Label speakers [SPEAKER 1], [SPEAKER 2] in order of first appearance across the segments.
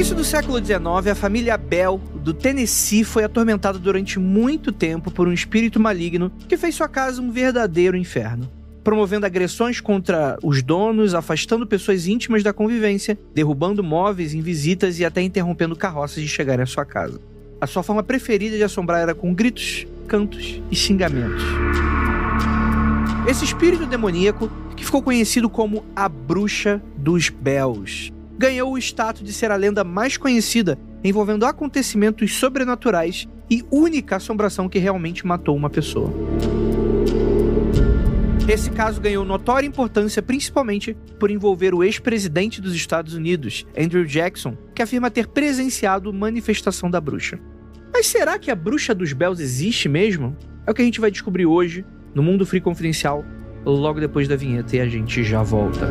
[SPEAKER 1] início do século XIX, a família Bell do Tennessee foi atormentada durante muito tempo por um espírito maligno que fez sua casa um verdadeiro inferno. Promovendo agressões contra os donos, afastando pessoas íntimas da convivência, derrubando móveis em visitas e até interrompendo carroças de chegarem à sua casa. A sua forma preferida de assombrar era com gritos, cantos e xingamentos. Esse espírito demoníaco, que ficou conhecido como a Bruxa dos Bells, ganhou o status de ser a lenda mais conhecida envolvendo acontecimentos sobrenaturais e única assombração que realmente matou uma pessoa. Esse caso ganhou notória importância principalmente por envolver o ex-presidente dos Estados Unidos, Andrew Jackson, que afirma ter presenciado manifestação da bruxa. Mas será que a bruxa dos Bells existe mesmo? É o que a gente vai descobrir hoje no Mundo Free Confidencial, logo depois da vinheta e a gente já volta.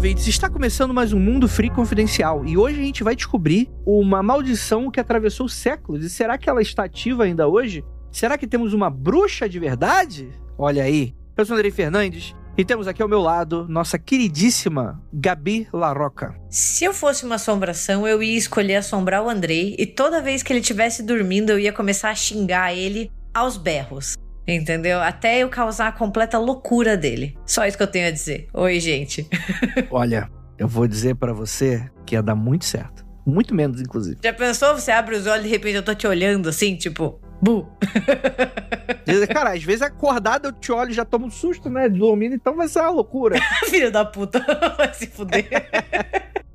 [SPEAKER 1] Ouvintes. Está começando mais um Mundo Free Confidencial e hoje a gente vai descobrir uma maldição que atravessou séculos. E será que ela está ativa ainda hoje? Será que temos uma bruxa de verdade? Olha aí. Eu sou Andrei Fernandes e temos aqui ao meu lado nossa queridíssima Gabi Larroca.
[SPEAKER 2] Se eu fosse uma assombração, eu ia escolher assombrar o Andrei e toda vez que ele estivesse dormindo, eu ia começar a xingar ele aos berros. Entendeu? Até eu causar a completa loucura dele. Só isso que eu tenho a dizer. Oi, gente.
[SPEAKER 1] Olha, eu vou dizer pra você que ia dar muito certo. Muito menos, inclusive.
[SPEAKER 2] Já pensou? Você abre os olhos e de repente eu tô te olhando assim, tipo, bu.
[SPEAKER 1] Cara, às vezes acordado eu te olho e já tomo um susto, né? Dormindo, então vai ser uma loucura.
[SPEAKER 2] Filho da puta, vai se fuder.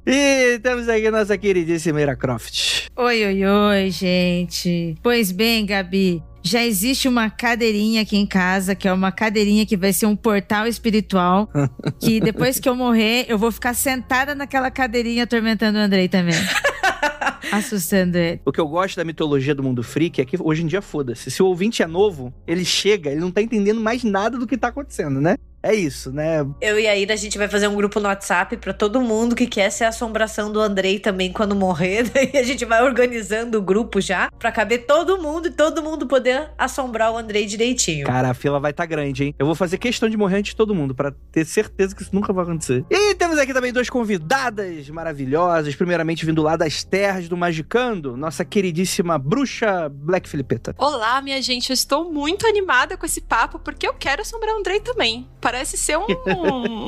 [SPEAKER 1] E temos aqui nossa queridíssima Ira Croft.
[SPEAKER 3] Oi, oi, oi, gente. Pois bem, Gabi, já existe uma cadeirinha aqui em casa, que é uma cadeirinha que vai ser um portal espiritual. que depois que eu morrer, eu vou ficar sentada naquela cadeirinha atormentando o Andrei também. assustando ele.
[SPEAKER 1] O que eu gosto da mitologia do mundo freak é que hoje em dia foda-se. Se o ouvinte é novo, ele chega, ele não tá entendendo mais nada do que tá acontecendo, né? É isso, né?
[SPEAKER 2] Eu e a Ira, a gente vai fazer um grupo no WhatsApp pra todo mundo que quer ser a assombração do Andrei também quando morrer. Daí a gente vai organizando o grupo já pra caber todo mundo e todo mundo poder assombrar o Andrei direitinho.
[SPEAKER 1] Cara, a fila vai estar tá grande, hein? Eu vou fazer questão de morrer antes de todo mundo pra ter certeza que isso nunca vai acontecer. E temos aqui também duas convidadas maravilhosas. Primeiramente, vindo lá das terras do Magicando, nossa queridíssima bruxa Black Filipeta.
[SPEAKER 4] Olá, minha gente. Eu estou muito animada com esse papo porque eu quero assombrar o Andrei também. Parece ser um,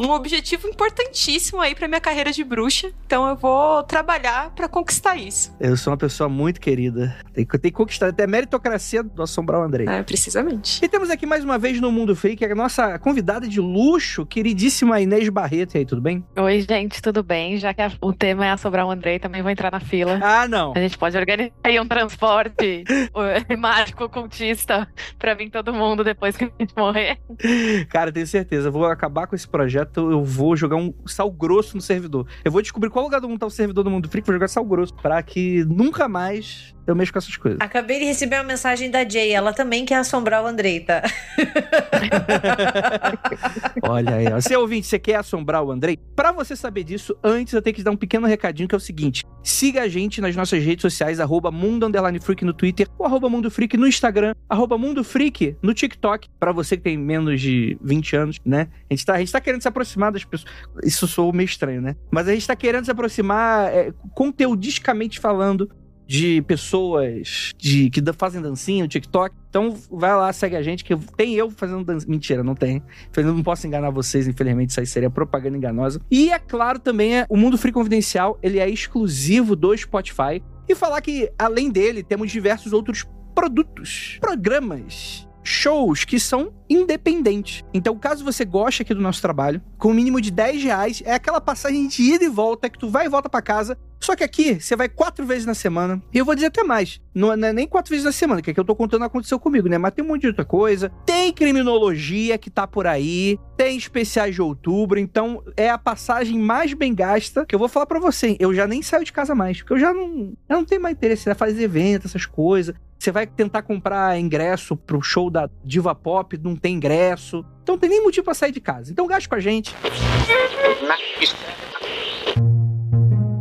[SPEAKER 4] um objetivo importantíssimo aí pra minha carreira de bruxa. Então eu vou trabalhar pra conquistar isso.
[SPEAKER 1] Eu sou uma pessoa muito querida. Tem que, tem que conquistar até a meritocracia do assombrar o Andrei.
[SPEAKER 4] É, precisamente.
[SPEAKER 1] E temos aqui mais uma vez no Mundo Freak a nossa convidada de luxo, queridíssima Inês Barreto. E aí, tudo bem?
[SPEAKER 5] Oi, gente, tudo bem? Já que a- o tema é assombrar o Andrei, também vou entrar na fila.
[SPEAKER 1] Ah, não.
[SPEAKER 5] A gente pode organizar aí um transporte mágico ocultista pra vir todo mundo depois que a gente morrer.
[SPEAKER 1] Cara, tenho certeza. Eu vou acabar com esse projeto. Eu vou jogar um sal grosso no servidor. Eu vou descobrir qual lugar do mundo tá o servidor do Mundo Freak. Vou jogar sal grosso. Pra que nunca mais eu mexo com essas coisas.
[SPEAKER 2] Acabei de receber uma mensagem da Jay. Ela também quer assombrar o Andrei, tá?
[SPEAKER 1] Olha aí, ó. Se é ouvinte, você quer assombrar o Andrei? Pra você saber disso, antes eu tenho que te dar um pequeno recadinho que é o seguinte: siga a gente nas nossas redes sociais, arroba Mundo Freak no Twitter, ou arroba Mundo Freak no Instagram, arroba Mundo Freak no TikTok, pra você que tem menos de 20 anos, né? A gente tá, a gente tá querendo se aproximar das pessoas. Isso soou meio estranho, né? Mas a gente tá querendo se aproximar é, conteudisticamente falando de pessoas de que fazem dancinha no TikTok. Então vai lá, segue a gente, que tem eu fazendo dancinha. Mentira, não tem. Não posso enganar vocês, infelizmente, isso aí seria propaganda enganosa. E é claro também, é, o Mundo Free Confidencial, ele é exclusivo do Spotify. E falar que, além dele, temos diversos outros produtos, programas, shows que são independentes. Então, caso você goste aqui do nosso trabalho, com o mínimo de 10 reais, é aquela passagem de ida e volta que tu vai e volta para casa. Só que aqui, você vai quatro vezes na semana. E eu vou dizer até mais. Não é nem quatro vezes na semana, que é que eu tô contando aconteceu comigo, né? Mas tem um monte de outra coisa. Tem criminologia que tá por aí. Tem especiais de outubro. Então, é a passagem mais bem gasta que eu vou falar para você. Eu já nem saio de casa mais. Porque eu já não, eu não tenho mais interesse em fazer evento, essas coisas. Você vai tentar comprar ingresso pro show da Diva Pop, não tem ingresso. Então não tem nem motivo pra sair de casa. Então gaste com a gente.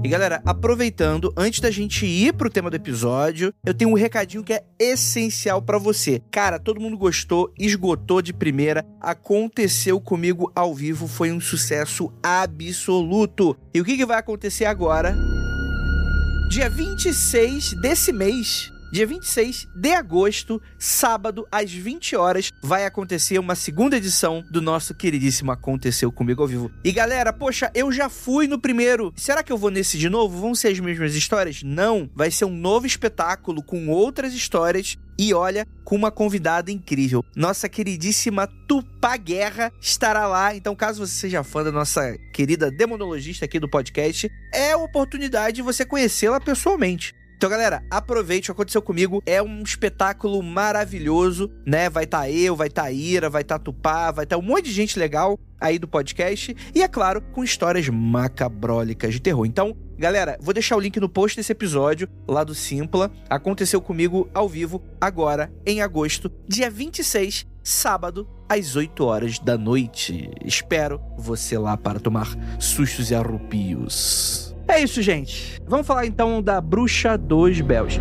[SPEAKER 1] E galera, aproveitando, antes da gente ir pro tema do episódio, eu tenho um recadinho que é essencial para você. Cara, todo mundo gostou, esgotou de primeira, aconteceu comigo ao vivo, foi um sucesso absoluto. E o que, que vai acontecer agora? Dia 26 desse mês, Dia 26 de agosto, sábado, às 20 horas, vai acontecer uma segunda edição do nosso queridíssimo Aconteceu Comigo ao Vivo. E galera, poxa, eu já fui no primeiro. Será que eu vou nesse de novo? Vão ser as mesmas histórias? Não. Vai ser um novo espetáculo com outras histórias e olha, com uma convidada incrível. Nossa queridíssima Tupá Guerra estará lá. Então, caso você seja fã da nossa querida demonologista aqui do podcast, é a oportunidade de você conhecê-la pessoalmente. Então, galera, aproveite o que aconteceu comigo. É um espetáculo maravilhoso, né? Vai estar tá eu, vai estar tá Ira, vai estar tá Tupá, vai estar tá um monte de gente legal aí do podcast. E, é claro, com histórias macabrólicas de terror. Então, galera, vou deixar o link no post desse episódio, lá do Simpla. Aconteceu comigo ao vivo, agora, em agosto, dia 26, sábado, às 8 horas da noite. Espero você lá para tomar sustos e arrupios. É isso, gente. Vamos falar então da Bruxa dos Bells.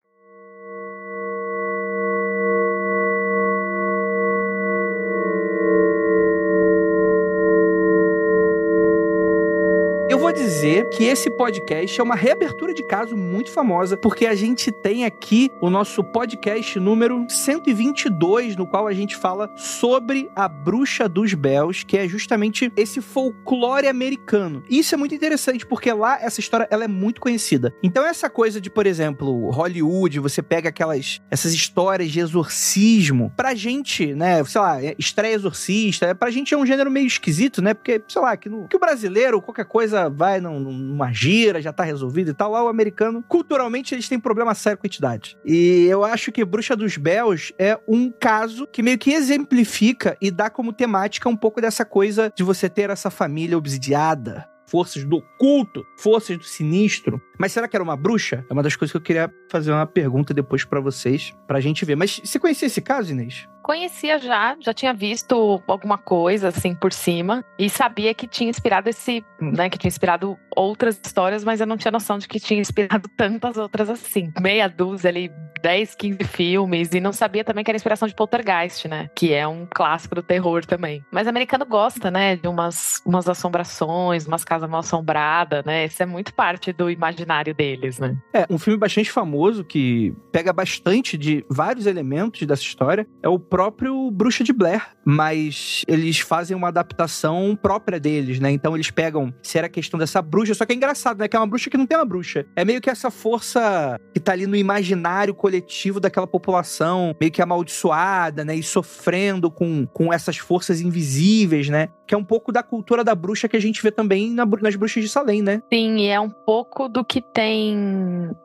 [SPEAKER 1] Dizer que esse podcast é uma reabertura de caso muito famosa, porque a gente tem aqui o nosso podcast número 122, no qual a gente fala sobre a Bruxa dos Bells, que é justamente esse folclore americano. Isso é muito interessante, porque lá essa história ela é muito conhecida. Então essa coisa de, por exemplo, Hollywood, você pega aquelas essas histórias de exorcismo, pra gente, né, sei lá, estreia exorcista, pra gente é um gênero meio esquisito, né? Porque, sei lá, que, no, que o brasileiro, qualquer coisa vai num, numa gira, já tá resolvido e tal. Lá o americano, culturalmente, eles têm problema sério com entidade. E eu acho que Bruxa dos Bells é um caso que meio que exemplifica e dá como temática um pouco dessa coisa de você ter essa família obsidiada, forças do oculto, forças do sinistro. Mas será que era uma bruxa? É uma das coisas que eu queria fazer uma pergunta depois para vocês, pra gente ver. Mas você conhecia esse caso, Inês?
[SPEAKER 5] Conhecia já, já tinha visto alguma coisa assim por cima e sabia que tinha inspirado esse, né, que tinha inspirado outras histórias, mas eu não tinha noção de que tinha inspirado tantas outras assim. Meia dúzia ali, 10, 15 filmes e não sabia também que era inspiração de Poltergeist, né, que é um clássico do terror também. Mas americano gosta, né, de umas umas assombrações, umas casas mal assombradas, né? Isso é muito parte do imaginário deles, né?
[SPEAKER 1] É, um filme bastante famoso que pega bastante de vários elementos dessa história é o próprio Bruxa de Blair, mas eles fazem uma adaptação própria deles, né? Então eles pegam se era questão dessa bruxa, só que é engraçado, né? Que é uma bruxa que não tem uma bruxa. É meio que essa força que tá ali no imaginário coletivo daquela população, meio que amaldiçoada, né? E sofrendo com, com essas forças invisíveis, né? Que é um pouco da cultura da bruxa que a gente vê também na, nas bruxas de Salem, né?
[SPEAKER 5] Sim, e é um pouco do que tem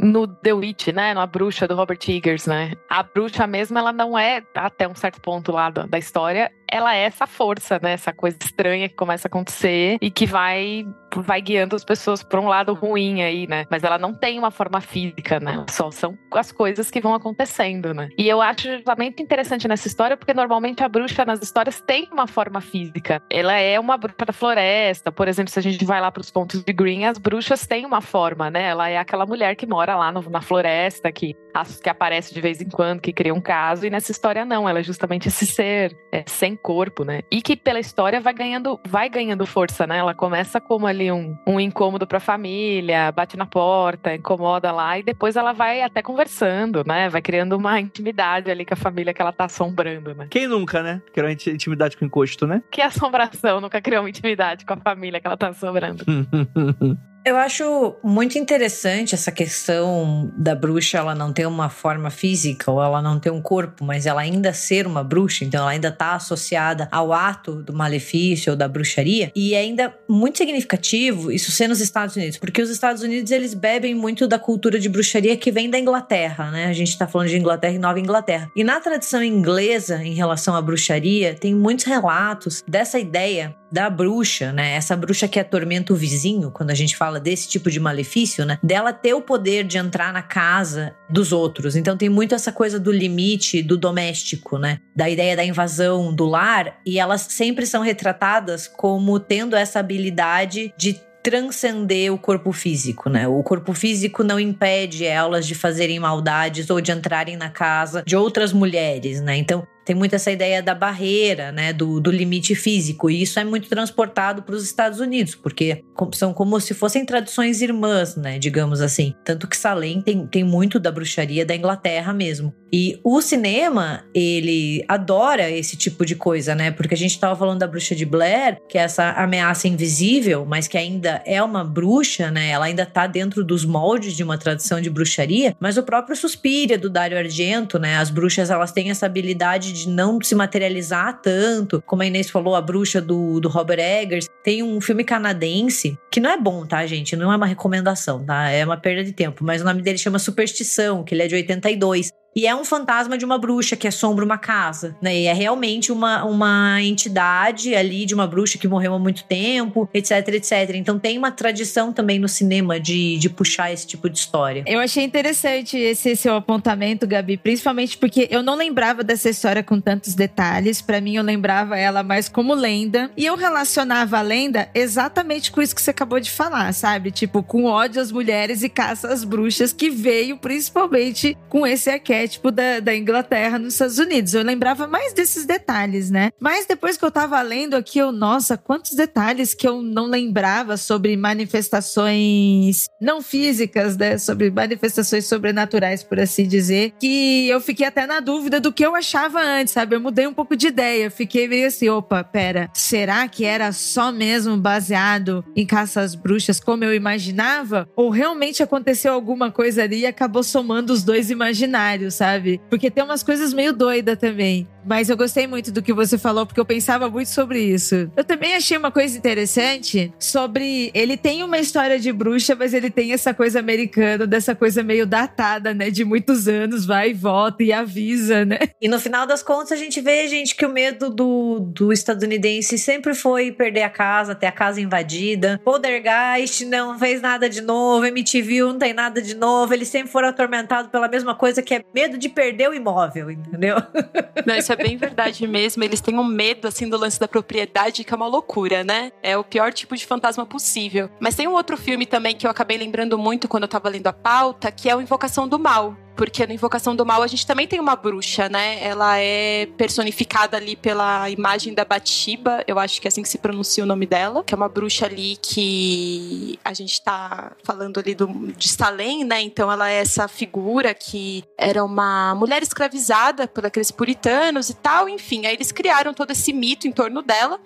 [SPEAKER 5] no The Witch, né? Na bruxa do Robert Eggers, né? A bruxa mesmo, ela não é, até um certo ponto lá da, da história, ela é essa força, né? Essa coisa estranha que começa a acontecer e que vai vai guiando as pessoas para um lado ruim aí, né? Mas ela não tem uma forma física, né? Só são as coisas que vão acontecendo, né? E eu acho justamente interessante nessa história porque normalmente a bruxa nas histórias tem uma forma física. Ela é uma bruxa da floresta. Por exemplo, se a gente vai lá para os pontos de Green, as bruxas têm uma forma, né? Ela é aquela mulher que mora lá no, na floresta, que, que aparece de vez em quando, que cria um caso. E nessa história não, ela é justamente esse ser é, sem corpo, né? E que pela história vai ganhando, vai ganhando força, né? Ela começa como ali um, um incômodo para a família, bate na porta, incomoda lá e depois ela vai até conversando, né? Vai criando uma intimidade ali com a família que ela tá assombrando, né?
[SPEAKER 1] Quem nunca, né? Criou intimidade com encosto, né?
[SPEAKER 5] Que assombração, nunca criou uma intimidade com a família que ela tá assombrando.
[SPEAKER 2] Eu acho muito interessante essa questão da bruxa ela não ter uma forma física ou ela não ter um corpo, mas ela ainda ser uma bruxa, então ela ainda está associada ao ato do malefício ou da bruxaria. E é ainda muito significativo isso ser nos Estados Unidos, porque os Estados Unidos eles bebem muito da cultura de bruxaria que vem da Inglaterra, né? A gente está falando de Inglaterra e Nova Inglaterra. E na tradição inglesa em relação à bruxaria, tem muitos relatos dessa ideia da bruxa, né? Essa bruxa que atormenta o vizinho, quando a gente fala desse tipo de malefício, né? Dela ter o poder de entrar na casa dos outros. Então tem muito essa coisa do limite do doméstico, né? Da ideia da invasão do lar, e elas sempre são retratadas como tendo essa habilidade de transcender o corpo físico, né? O corpo físico não impede elas de fazerem maldades ou de entrarem na casa de outras mulheres, né? Então, tem muito essa ideia da barreira, né, do, do limite físico, e isso é muito transportado para os Estados Unidos, porque são como se fossem tradições irmãs, né, digamos assim. Tanto que Salem tem, tem muito da bruxaria da Inglaterra mesmo. E o cinema, ele adora esse tipo de coisa, né, porque a gente estava falando da bruxa de Blair, que é essa ameaça invisível, mas que ainda é uma bruxa, né, ela ainda está dentro dos moldes de uma tradição de bruxaria, mas o próprio Suspiria, do Dario Argento, né, as bruxas elas têm essa habilidade de não se materializar tanto. Como a Inês falou, a bruxa do, do Robert Eggers. Tem um filme canadense que não é bom, tá, gente? Não é uma recomendação, tá? É uma perda de tempo. Mas o nome dele chama Superstição, que ele é de 82. E é um fantasma de uma bruxa que assombra uma casa, né? E é realmente uma, uma entidade ali de uma bruxa que morreu há muito tempo, etc, etc. Então tem uma tradição também no cinema de, de puxar esse tipo de história.
[SPEAKER 3] Eu achei interessante esse seu apontamento, Gabi, principalmente porque eu não lembrava dessa história com tantos detalhes. Para mim, eu lembrava ela mais como lenda. E eu relacionava a lenda exatamente com isso que você acabou de falar, sabe? Tipo, com ódio às mulheres e caça às bruxas, que veio principalmente com esse arquétipo arquétipo da, da Inglaterra nos Estados Unidos. Eu lembrava mais desses detalhes, né? Mas depois que eu tava lendo aqui, eu, nossa, quantos detalhes que eu não lembrava sobre manifestações não físicas, né? Sobre manifestações sobrenaturais, por assim dizer, que eu fiquei até na dúvida do que eu achava antes, sabe? Eu mudei um pouco de ideia. fiquei meio assim, opa, pera, será que era só mesmo baseado em caça às bruxas como eu imaginava? Ou realmente aconteceu alguma coisa ali e acabou somando os dois imaginários? Sabe? Porque tem umas coisas meio doidas também. Mas eu gostei muito do que você falou, porque eu pensava muito sobre isso. Eu também achei uma coisa interessante sobre. Ele tem uma história de bruxa, mas ele tem essa coisa americana, dessa coisa meio datada, né? De muitos anos, vai e volta e avisa, né?
[SPEAKER 2] E no final das contas, a gente vê, gente, que o medo do, do estadunidense sempre foi perder a casa, ter a casa invadida. Poltergeist não fez nada de novo, MTV não tem nada de novo. Eles sempre foram atormentados pela mesma coisa que é medo de perder o imóvel, entendeu?
[SPEAKER 4] Não, isso é bem verdade mesmo. Eles têm um medo, assim, do lance da propriedade, que é uma loucura, né? É o pior tipo de fantasma possível. Mas tem um outro filme também que eu acabei lembrando muito quando eu tava lendo a pauta, que é o Invocação do Mal porque na Invocação do Mal a gente também tem uma bruxa, né? Ela é personificada ali pela imagem da Batiba, eu acho que é assim que se pronuncia o nome dela, que é uma bruxa ali que a gente tá falando ali do, de Salem, né? Então ela é essa figura que era uma mulher escravizada por aqueles puritanos e tal, enfim. Aí eles criaram todo esse mito em torno dela.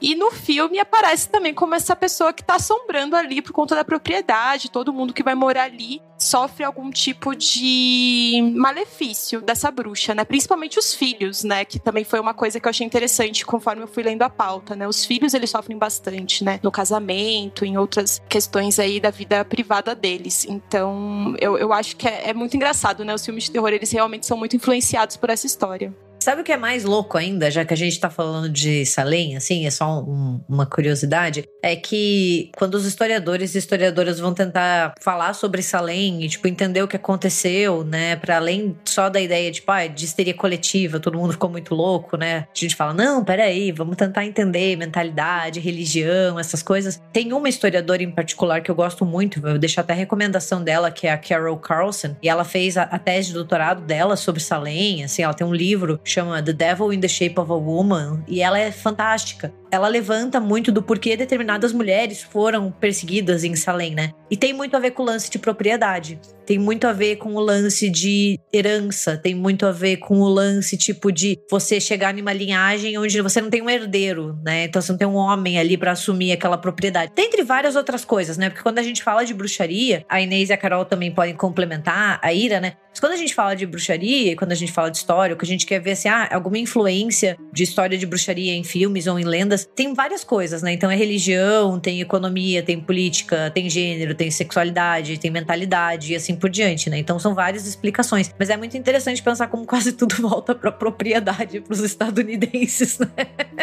[SPEAKER 4] E no filme aparece também como essa pessoa que tá assombrando ali por conta da propriedade, todo mundo que vai morar ali sofre algum tipo de malefício dessa bruxa, né? Principalmente os filhos, né? Que também foi uma coisa que eu achei interessante conforme eu fui lendo a pauta, né? Os filhos, eles sofrem bastante, né? No casamento, em outras questões aí da vida privada deles. Então, eu, eu acho que é, é muito engraçado, né? Os filmes de terror, eles realmente são muito influenciados por essa história.
[SPEAKER 2] Sabe o que é mais louco ainda, já que a gente tá falando de Salem, assim, é só um, uma curiosidade? É que quando os historiadores e historiadoras vão tentar falar sobre Salem e, tipo, entender o que aconteceu, né, para além só da ideia de, pai, de histeria coletiva, todo mundo ficou muito louco, né? A gente fala, não, peraí, vamos tentar entender mentalidade, religião, essas coisas. Tem uma historiadora em particular que eu gosto muito, vou deixar até a recomendação dela, que é a Carol Carlson, e ela fez a, a tese de doutorado dela sobre Salem, assim, ela tem um livro chama The Devil in the Shape of a Woman, e ela é fantástica. Ela levanta muito do porquê determinadas mulheres foram perseguidas em Salem, né? E tem muito a ver com o lance de propriedade. Tem muito a ver com o lance de herança, tem muito a ver com o lance tipo de você chegar numa linhagem onde você não tem um herdeiro, né? Então você não tem um homem ali para assumir aquela propriedade. Dentre várias outras coisas, né? Porque quando a gente fala de bruxaria, a Inês e a Carol também podem complementar, a Ira, né? Mas quando a gente fala de bruxaria, quando a gente fala de história, o que a gente quer ver assim, ah, alguma influência de história de bruxaria em filmes ou em lendas, tem várias coisas, né? Então é religião, tem economia, tem política, tem gênero, tem sexualidade, tem mentalidade e assim por diante, né? Então são várias explicações. Mas é muito interessante pensar como quase tudo volta pra propriedade pros estadunidenses, né?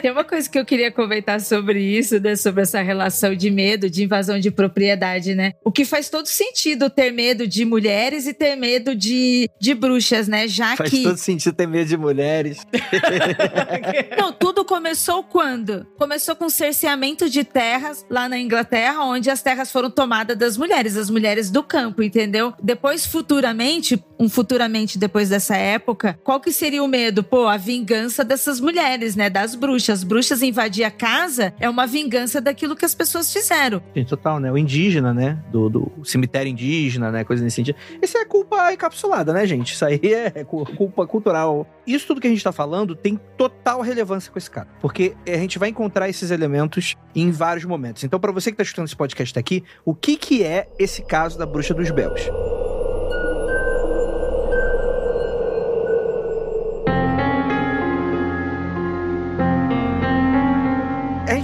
[SPEAKER 3] Tem uma coisa que eu queria comentar sobre isso, né? Sobre essa relação de medo, de invasão de propriedade, né? O que faz todo sentido ter medo de mulheres e ter medo de de, bruxas, né? Já
[SPEAKER 1] Faz
[SPEAKER 3] que.
[SPEAKER 1] Faz todo sentido ter medo de mulheres.
[SPEAKER 3] Não, tudo começou quando? Começou com cerceamento de terras lá na Inglaterra, onde as terras foram tomadas das mulheres, as mulheres do campo, entendeu? Depois, futuramente, um futuramente depois dessa época, qual que seria o medo? Pô, a vingança dessas mulheres, né? Das bruxas. As bruxas invadir a casa é uma vingança daquilo que as pessoas fizeram.
[SPEAKER 1] Sim, total, né? O indígena, né? Do, do cemitério indígena, né? Coisa nesse sentido. Isso é culpa encapsulada né, gente? Isso aí é culpa cultural. Isso tudo que a gente tá falando tem total relevância com esse cara. Porque a gente vai encontrar esses elementos em vários momentos. Então, para você que tá escutando esse podcast aqui, o que que é esse caso da Bruxa dos Belos?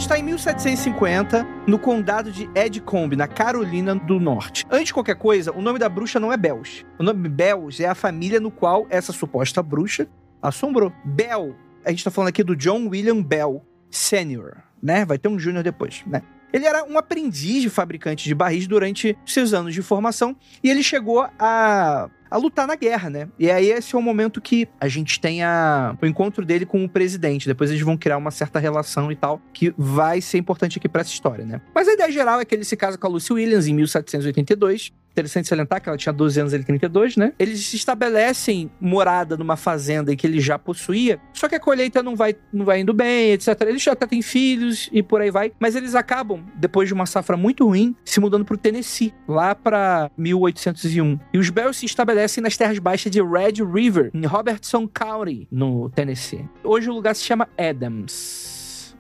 [SPEAKER 1] gente está em 1750, no condado de Edcombe, na Carolina do Norte. Antes de qualquer coisa, o nome da bruxa não é Bells. O nome Bells é a família no qual essa suposta bruxa assombrou. Bell, a gente está falando aqui do John William Bell Sr., né? Vai ter um júnior depois, né? Ele era um aprendiz de fabricante de barris durante seus anos de formação e ele chegou a a lutar na guerra, né? E aí esse é o momento que a gente tem a, o encontro dele com o presidente. Depois eles vão criar uma certa relação e tal, que vai ser importante aqui para essa história, né? Mas a ideia geral é que ele se casa com a Lucy Williams em 1782 Interessante salientar que ela tinha 12 anos, ele 32, né? Eles estabelecem morada numa fazenda que ele já possuía, só que a colheita não vai, não vai indo bem, etc. Eles já até têm filhos e por aí vai, mas eles acabam, depois de uma safra muito ruim, se mudando pro Tennessee, lá para 1801. E os Bells se estabelecem nas terras baixas de Red River, em Robertson County, no Tennessee. Hoje o lugar se chama Adams.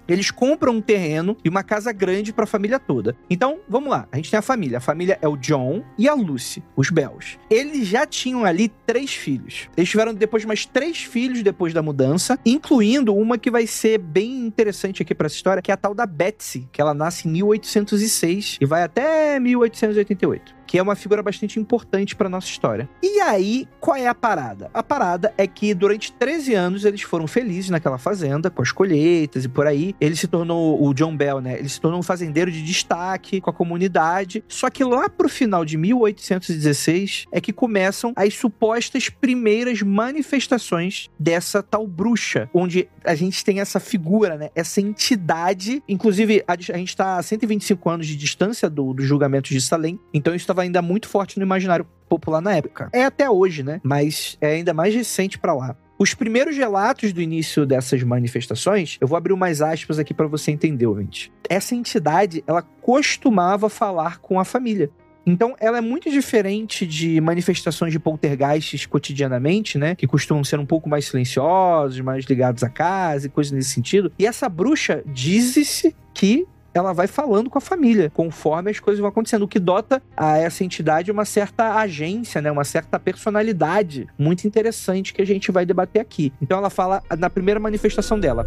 [SPEAKER 1] Eles compram um terreno e uma casa grande para a família toda. Então, vamos lá. A gente tem a família. A família é o John e a Lucy, os Bells. Eles já tinham ali três filhos. Eles tiveram depois mais três filhos depois da mudança, incluindo uma que vai ser bem interessante aqui para essa história, que é a tal da Betsy, que ela nasce em 1806 e vai até 1888 que é uma figura bastante importante para nossa história. E aí, qual é a parada? A parada é que durante 13 anos eles foram felizes naquela fazenda, com as colheitas e por aí. Ele se tornou, o John Bell, né? Ele se tornou um fazendeiro de destaque com a comunidade. Só que lá pro final de 1816 é que começam as supostas primeiras manifestações dessa tal bruxa, onde a gente tem essa figura, né? Essa entidade. Inclusive, a, gente está a 125 anos de distância do, do julgamento de Salem, então isso estava ainda muito forte no imaginário popular na época. É até hoje, né? Mas é ainda mais recente para lá. Os primeiros relatos do início dessas manifestações, eu vou abrir umas aspas aqui para você entender, ouvinte. Essa entidade, ela costumava falar com a família. Então, ela é muito diferente de manifestações de poltergeists cotidianamente, né? Que costumam ser um pouco mais silenciosos, mais ligados à casa e coisas nesse sentido. E essa bruxa diz-se que ela vai falando com a família, conforme as coisas vão acontecendo, o que dota a essa entidade uma certa agência, né, uma certa personalidade muito interessante que a gente vai debater aqui. Então ela fala na primeira manifestação dela.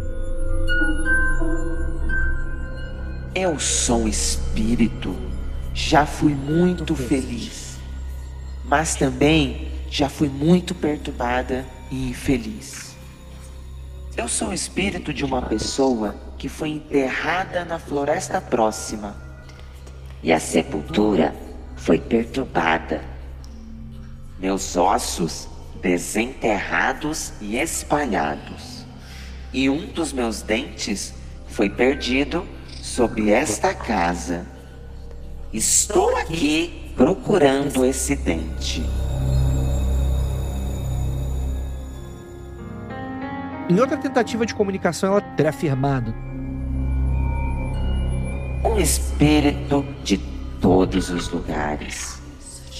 [SPEAKER 6] Eu sou um espírito. Já fui muito feliz, mas também já fui muito perturbada e infeliz. Eu sou o espírito de uma pessoa que foi enterrada na floresta próxima. E a sepultura foi perturbada. Meus ossos desenterrados e espalhados. E um dos meus dentes foi perdido sob esta casa. Estou aqui procurando esse dente.
[SPEAKER 1] Em outra tentativa de comunicação, ela teria afirmado:
[SPEAKER 6] Um espírito de todos os lugares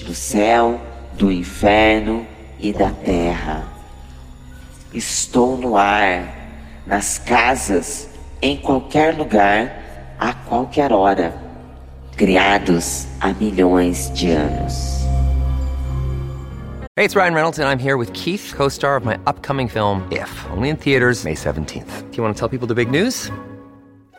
[SPEAKER 6] do céu, do inferno e da terra. Estou no ar, nas casas, em qualquer lugar, a qualquer hora, criados há milhões de anos.
[SPEAKER 7] Hey, it's Ryan Reynolds, and I'm here with Keith, co star of my upcoming film, If, only in theaters, May 17th. Do you want to tell people the big news?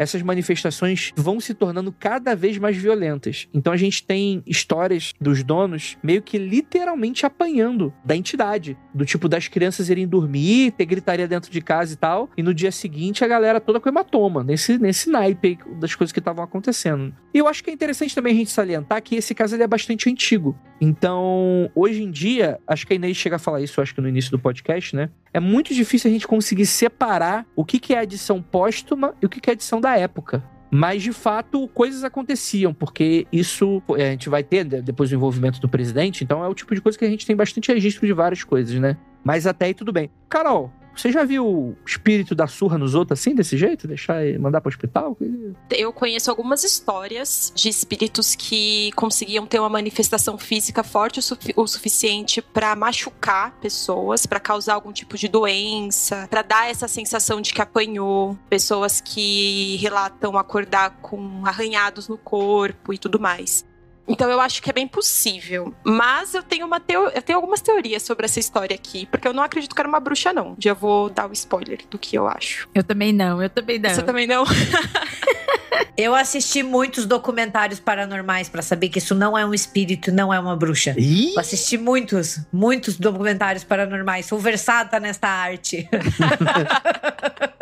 [SPEAKER 1] essas manifestações vão se tornando cada vez mais violentas. Então a gente tem histórias dos donos meio que literalmente apanhando da entidade. Do tipo das crianças irem dormir, ter gritaria dentro de casa e tal. E no dia seguinte a galera toda com hematoma, nesse, nesse naipe das coisas que estavam acontecendo. E eu acho que é interessante também a gente salientar que esse caso ele é bastante antigo. Então, hoje em dia, acho que a Inês chega a falar isso, acho que no início do podcast, né? É muito difícil a gente conseguir separar o que, que é edição póstuma e o que, que é edição da época. Mas, de fato, coisas aconteciam, porque isso a gente vai ter depois do envolvimento do presidente, então é o tipo de coisa que a gente tem bastante registro de várias coisas, né? Mas até aí tudo bem. Carol, você já viu o espírito da surra nos outros assim, desse jeito? Deixar mandar para o hospital?
[SPEAKER 4] Eu conheço algumas histórias de espíritos que conseguiam ter uma manifestação física forte o, o suficiente para machucar pessoas, para causar algum tipo de doença, para dar essa sensação de que apanhou. Pessoas que relatam acordar com arranhados no corpo e tudo mais. Então eu acho que é bem possível. Mas eu tenho uma teo... eu tenho algumas teorias sobre essa história aqui, porque eu não acredito que era uma bruxa, não. Já vou dar o spoiler do que eu acho.
[SPEAKER 3] Eu também não, eu também não.
[SPEAKER 4] Você também não?
[SPEAKER 2] eu assisti muitos documentários paranormais para saber que isso não é um espírito, não é uma bruxa.
[SPEAKER 1] Ih?
[SPEAKER 2] Eu assisti muitos, muitos documentários paranormais. Sou versada nesta arte.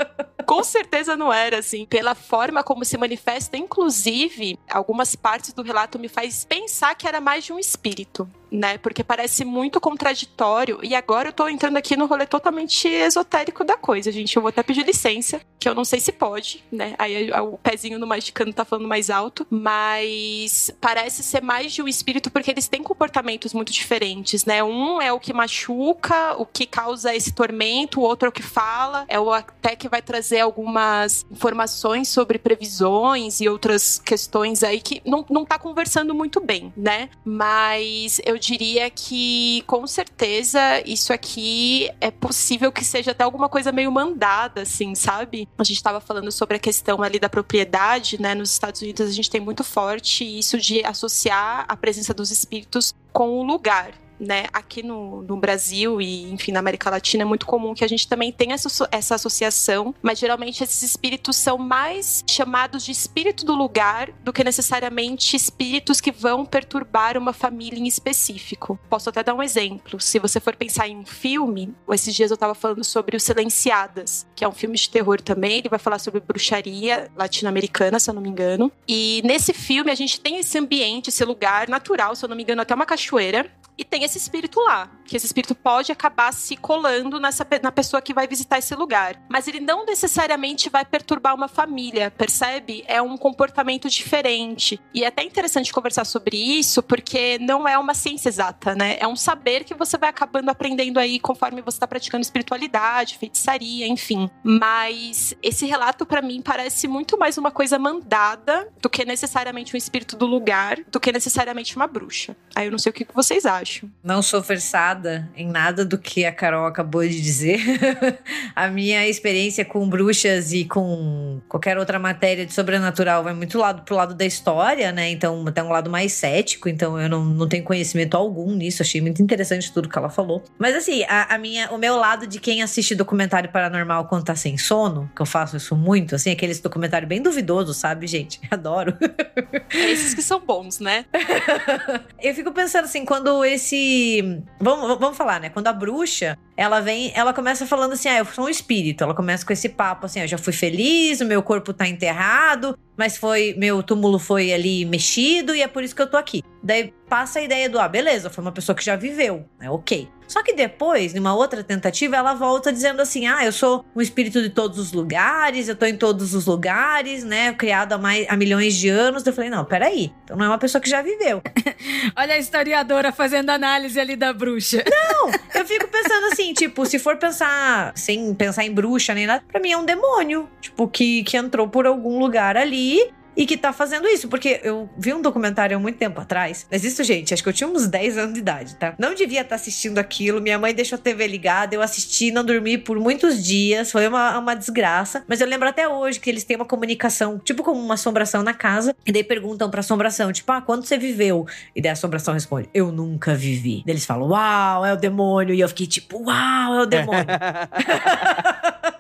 [SPEAKER 4] com certeza não era, assim, pela forma como se manifesta. Inclusive, algumas partes do relato me faz pensar que era mais de um espírito né? Porque parece muito contraditório. E agora eu tô entrando aqui no rolê totalmente esotérico da coisa, gente. Eu vou até pedir licença, que eu não sei se pode, né? Aí o pezinho no magicano tá falando mais alto. Mas parece ser mais de um espírito porque eles têm comportamentos muito diferentes, né? Um é o que machuca, o que causa esse tormento, o outro é o que fala, é o até que vai trazer algumas informações sobre previsões e outras questões aí que não, não tá conversando muito bem, né? Mas eu eu diria que com certeza isso aqui é possível que seja até alguma coisa meio mandada, assim, sabe? A gente estava falando sobre a questão ali da propriedade, né? Nos Estados Unidos a gente tem muito forte isso de associar a presença dos espíritos com o lugar né, aqui no, no, Brasil e, enfim, na América Latina é muito comum que a gente também tenha essa, essa associação, mas geralmente esses espíritos são mais chamados de espírito do lugar do que necessariamente espíritos que vão perturbar uma família em específico. Posso até dar um exemplo. Se você for pensar em um filme, esses dias eu estava falando sobre o Silenciadas, que é um filme de terror também, ele vai falar sobre bruxaria latino-americana, se eu não me engano. E nesse filme a gente tem esse ambiente, esse lugar natural, se eu não me engano, até uma cachoeira, e tem esse espírito lá, que esse espírito pode acabar se colando nessa, na pessoa que vai visitar esse lugar. Mas ele não necessariamente vai perturbar uma família, percebe? É um comportamento diferente. E é até interessante conversar sobre isso, porque não é uma ciência exata, né? É um saber que você vai acabando aprendendo aí conforme você está praticando espiritualidade, feitiçaria, enfim. Mas esse relato, para mim, parece muito mais uma coisa mandada do que necessariamente um espírito do lugar, do que necessariamente uma bruxa. Aí eu não sei o que vocês acham acho.
[SPEAKER 2] Não sou versada em nada do que a Carol acabou de dizer. a minha experiência com bruxas e com qualquer outra matéria de sobrenatural vai muito lado pro lado da história, né? Então, até um lado mais cético. Então, eu não, não tenho conhecimento algum nisso. Achei muito interessante tudo que ela falou. Mas, assim, a, a minha, o meu lado de quem assiste documentário paranormal quando tá sem sono, que eu faço isso muito, assim, aqueles documentários bem duvidosos, sabe, gente? Adoro.
[SPEAKER 4] É esses que são bons, né?
[SPEAKER 2] eu fico pensando assim, quando esse. Vamos, vamos falar, né? Quando a bruxa ela vem, ela começa falando assim: ah, eu sou um espírito. Ela começa com esse papo assim: eu já fui feliz, o meu corpo tá enterrado, mas foi meu túmulo foi ali mexido e é por isso que eu tô aqui. Daí passa a ideia do: ah, beleza, foi uma pessoa que já viveu, né? Ok. Só que depois, numa outra tentativa, ela volta dizendo assim: ah, eu sou um espírito de todos os lugares, eu tô em todos os lugares, né? Criado há, mais, há milhões de anos. Eu falei: não, peraí, então não é uma pessoa que já viveu.
[SPEAKER 3] Olha a historiadora fazendo análise ali da bruxa.
[SPEAKER 2] Não, eu fico pensando assim, tipo, se for pensar sem pensar em bruxa nem nada, pra mim é um demônio, tipo, que, que entrou por algum lugar ali e que tá fazendo isso. Porque eu vi um documentário há muito tempo atrás. Mas isso, gente, acho que eu tinha uns 10 anos de idade, tá? Não devia estar tá assistindo aquilo. Minha mãe deixou a TV ligada, eu assisti, não dormi por muitos dias. Foi uma, uma desgraça. Mas eu lembro até hoje que eles têm uma comunicação, tipo como uma assombração na casa. E daí perguntam pra assombração, tipo, ah, quando você viveu? E daí a assombração responde, eu nunca vivi. Daí eles falam, uau, é o demônio. E eu fiquei tipo, uau, é o demônio.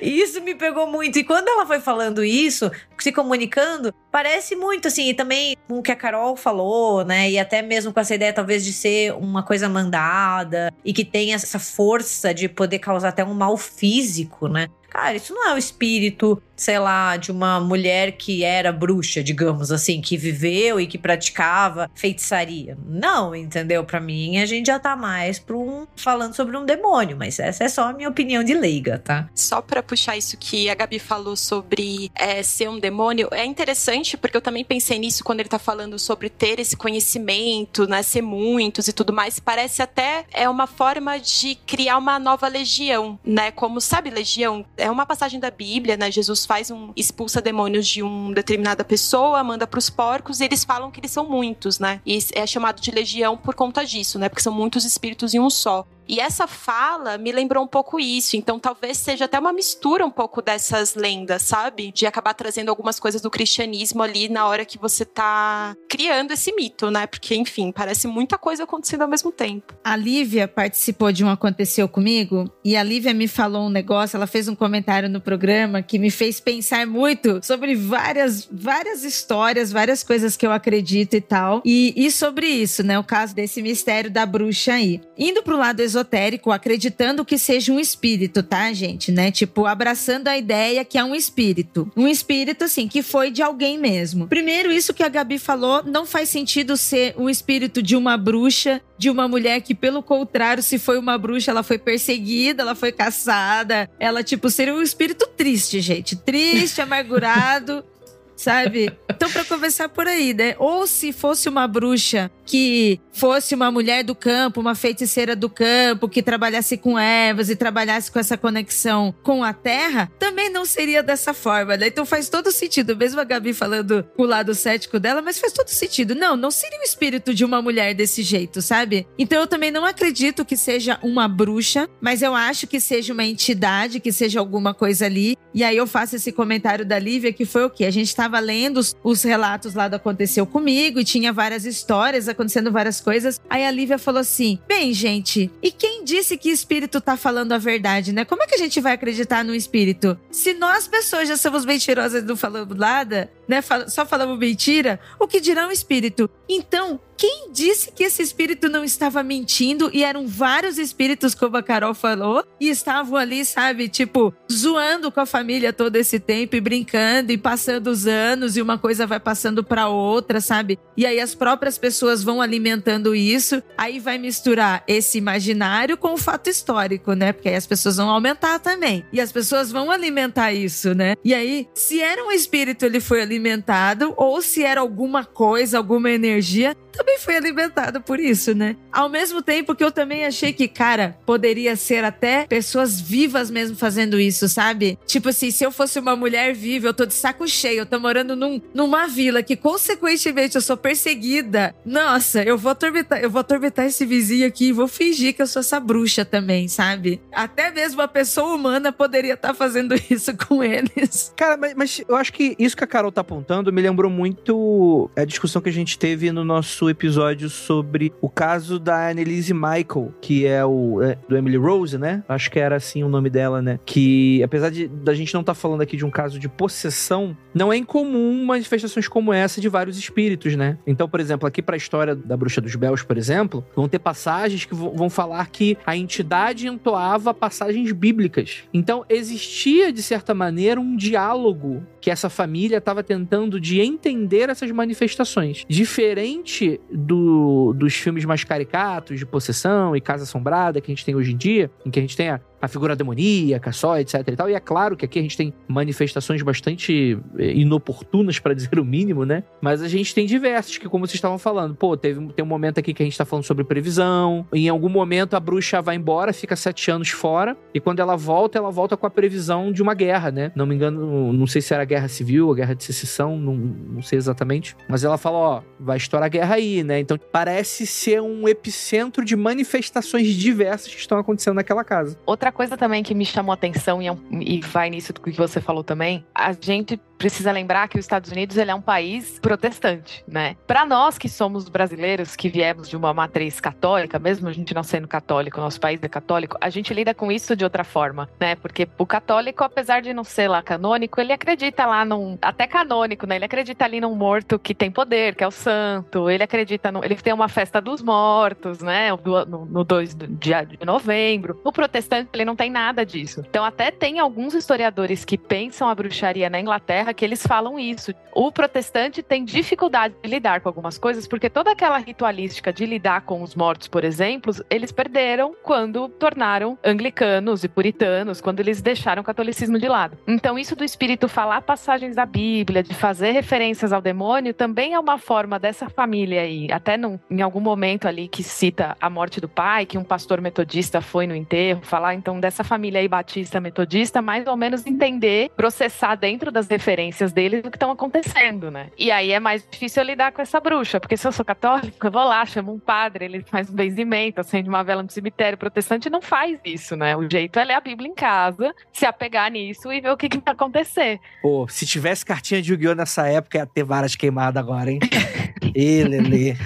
[SPEAKER 2] E isso me pegou muito. E quando ela foi falando isso, se comunicando, parece muito assim. E também com o que a Carol falou, né? E até mesmo com essa ideia, talvez, de ser uma coisa mandada e que tem essa força de poder causar até um mal físico, né? Cara, isso não é o espírito sei lá, de uma mulher que era bruxa, digamos assim, que viveu e que praticava feitiçaria. Não, entendeu? Para mim, a gente já tá mais para um falando sobre um demônio, mas essa é só a minha opinião de leiga, tá?
[SPEAKER 4] Só para puxar isso que a Gabi falou sobre é, ser um demônio, é interessante porque eu também pensei nisso quando ele tá falando sobre ter esse conhecimento, né, ser muitos e tudo mais. Parece até é uma forma de criar uma nova legião, né? Como sabe, legião é uma passagem da Bíblia, né? Jesus faz um expulsa demônios de uma determinada pessoa, manda para os porcos, e eles falam que eles são muitos, né? E é chamado de legião por conta disso, né? Porque são muitos espíritos em um só. E essa fala me lembrou um pouco isso. Então talvez seja até uma mistura um pouco dessas lendas, sabe? De acabar trazendo algumas coisas do cristianismo ali na hora que você tá criando esse mito, né? Porque, enfim, parece muita coisa acontecendo ao mesmo tempo.
[SPEAKER 3] A Lívia participou de um Aconteceu Comigo e a Lívia me falou um negócio, ela fez um comentário no programa que me fez pensar muito sobre várias, várias histórias, várias coisas que eu acredito e tal. E, e sobre isso, né? O caso desse mistério da bruxa aí. Indo pro lado esotérico, acreditando que seja um espírito, tá, gente? Né? Tipo, abraçando a ideia que é um espírito. Um espírito, assim, que foi de alguém mesmo. Primeiro, isso que a Gabi falou, não faz sentido ser um espírito de uma bruxa, de uma mulher que, pelo contrário, se foi uma bruxa, ela foi perseguida, ela foi caçada. Ela, tipo, seria um espírito triste, gente. Triste, amargurado sabe? Então, para conversar por aí, né? Ou se fosse uma bruxa que fosse uma mulher do campo, uma feiticeira do campo, que trabalhasse com ervas e trabalhasse com essa conexão com a terra, também não seria dessa forma, né? Então faz todo sentido, mesmo a Gabi falando o lado cético dela, mas faz todo sentido. Não, não seria o espírito de uma mulher desse jeito, sabe? Então eu também não acredito que seja uma bruxa, mas eu acho que seja uma entidade, que seja alguma coisa ali. E aí eu faço esse comentário da Lívia, que foi o quê? A gente estava lendo os, os, relatos lá do Aconteceu Comigo e tinha várias histórias acontecendo várias coisas. Aí a Lívia falou assim: Bem, gente, e quem disse que espírito tá falando a verdade, né? Como é que a gente vai acreditar no espírito? Se nós pessoas já somos mentirosas e não falamos nada, né? Só falamos mentira, o que dirá o espírito? Então, quem disse que esse espírito não estava mentindo e eram vários espíritos, como a Carol falou, e estavam ali, sabe, tipo, zoando com a família todo esse tempo e brincando e passando os anos e uma coisa vai passando para outra, sabe? E aí as próprias pessoas vão alimentando isso, aí vai misturar esse imaginário com o fato histórico, né? Porque aí as pessoas vão aumentar também. E as pessoas vão alimentar isso, né? E aí, se era um espírito, ele foi ali alimentado ou se era alguma coisa, alguma energia, também foi alimentado por isso, né? Ao mesmo tempo que eu também achei que, cara, poderia ser até pessoas vivas mesmo fazendo isso, sabe? Tipo assim, se eu fosse uma mulher viva, eu tô de saco cheio, eu tô morando num, numa vila que consequentemente eu sou perseguida. Nossa, eu vou atormentar, eu vou atormentar esse vizinho aqui e vou fingir que eu sou essa bruxa também, sabe? Até mesmo a pessoa humana poderia estar tá fazendo isso com eles.
[SPEAKER 1] Cara, mas, mas eu acho que isso que a Carol tá apontando me lembrou muito a discussão que a gente teve no nosso episódio sobre o caso da Annelise Michael, que é o é, do Emily Rose, né? Acho que era assim o nome dela, né? Que apesar de da gente não estar tá falando aqui de um caso de possessão, não é incomum manifestações como essa de vários espíritos, né? Então, por exemplo, aqui para a história da bruxa dos Bells, por exemplo, vão ter passagens que vão falar que a entidade entoava passagens bíblicas. Então, existia de certa maneira um diálogo que essa família estava tentando de entender essas manifestações. Diferente do, dos filmes mais caricatos de possessão e casa assombrada que a gente tem hoje em dia, em que a gente tem a a figura demoníaca só, etc e tal. E é claro que aqui a gente tem manifestações bastante eh, inoportunas, para dizer o mínimo, né? Mas a gente tem diversas, que como vocês estavam falando, pô, teve, tem um momento aqui que a gente tá falando sobre previsão. Em algum momento a bruxa vai embora, fica sete anos fora, e quando ela volta, ela volta com a previsão de uma guerra, né? Não me engano, não sei se era guerra civil ou guerra de secessão, não, não sei exatamente. Mas ela fala, ó, vai estourar a guerra aí, né? Então parece ser um epicentro de manifestações diversas que estão acontecendo naquela casa.
[SPEAKER 5] Outra coisa também que me chamou atenção e, é e vai nisso que você falou também, a gente precisa lembrar que os Estados Unidos ele é um país protestante, né? Para nós que somos brasileiros, que viemos de uma matriz católica, mesmo a gente não sendo católico, nosso país é católico, a gente lida com isso de outra forma, né? Porque o católico, apesar de não ser lá canônico, ele acredita lá num até canônico, né? Ele acredita ali num morto que tem poder, que é o santo. Ele acredita no, ele tem uma festa dos mortos, né? No, 2 de novembro. O protestante ele não tem nada disso. Então até tem alguns historiadores que pensam a bruxaria na Inglaterra Que eles falam isso. O protestante tem dificuldade de lidar com algumas coisas, porque toda aquela ritualística de lidar com os mortos, por exemplo, eles perderam quando tornaram anglicanos e puritanos, quando eles deixaram o catolicismo de lado. Então, isso do espírito falar passagens da Bíblia, de fazer referências ao demônio, também é uma forma dessa família aí, até num, em algum momento ali que cita a morte do pai, que um pastor metodista foi no enterro, falar então dessa família aí batista metodista, mais ou menos entender, processar dentro das referências referências deles do que estão acontecendo, né? E aí é mais difícil eu lidar com essa bruxa, porque se eu sou católico, eu vou lá, chamo um padre, ele faz um benzimento, acende uma vela no cemitério. Protestante não faz isso, né? O jeito é ler a Bíblia em casa, se apegar nisso e ver o que, que vai acontecer.
[SPEAKER 1] Pô, se tivesse cartinha de Yu-Gi-Oh! nessa época, ia ter varas queimadas agora, hein? Ê, Lelê.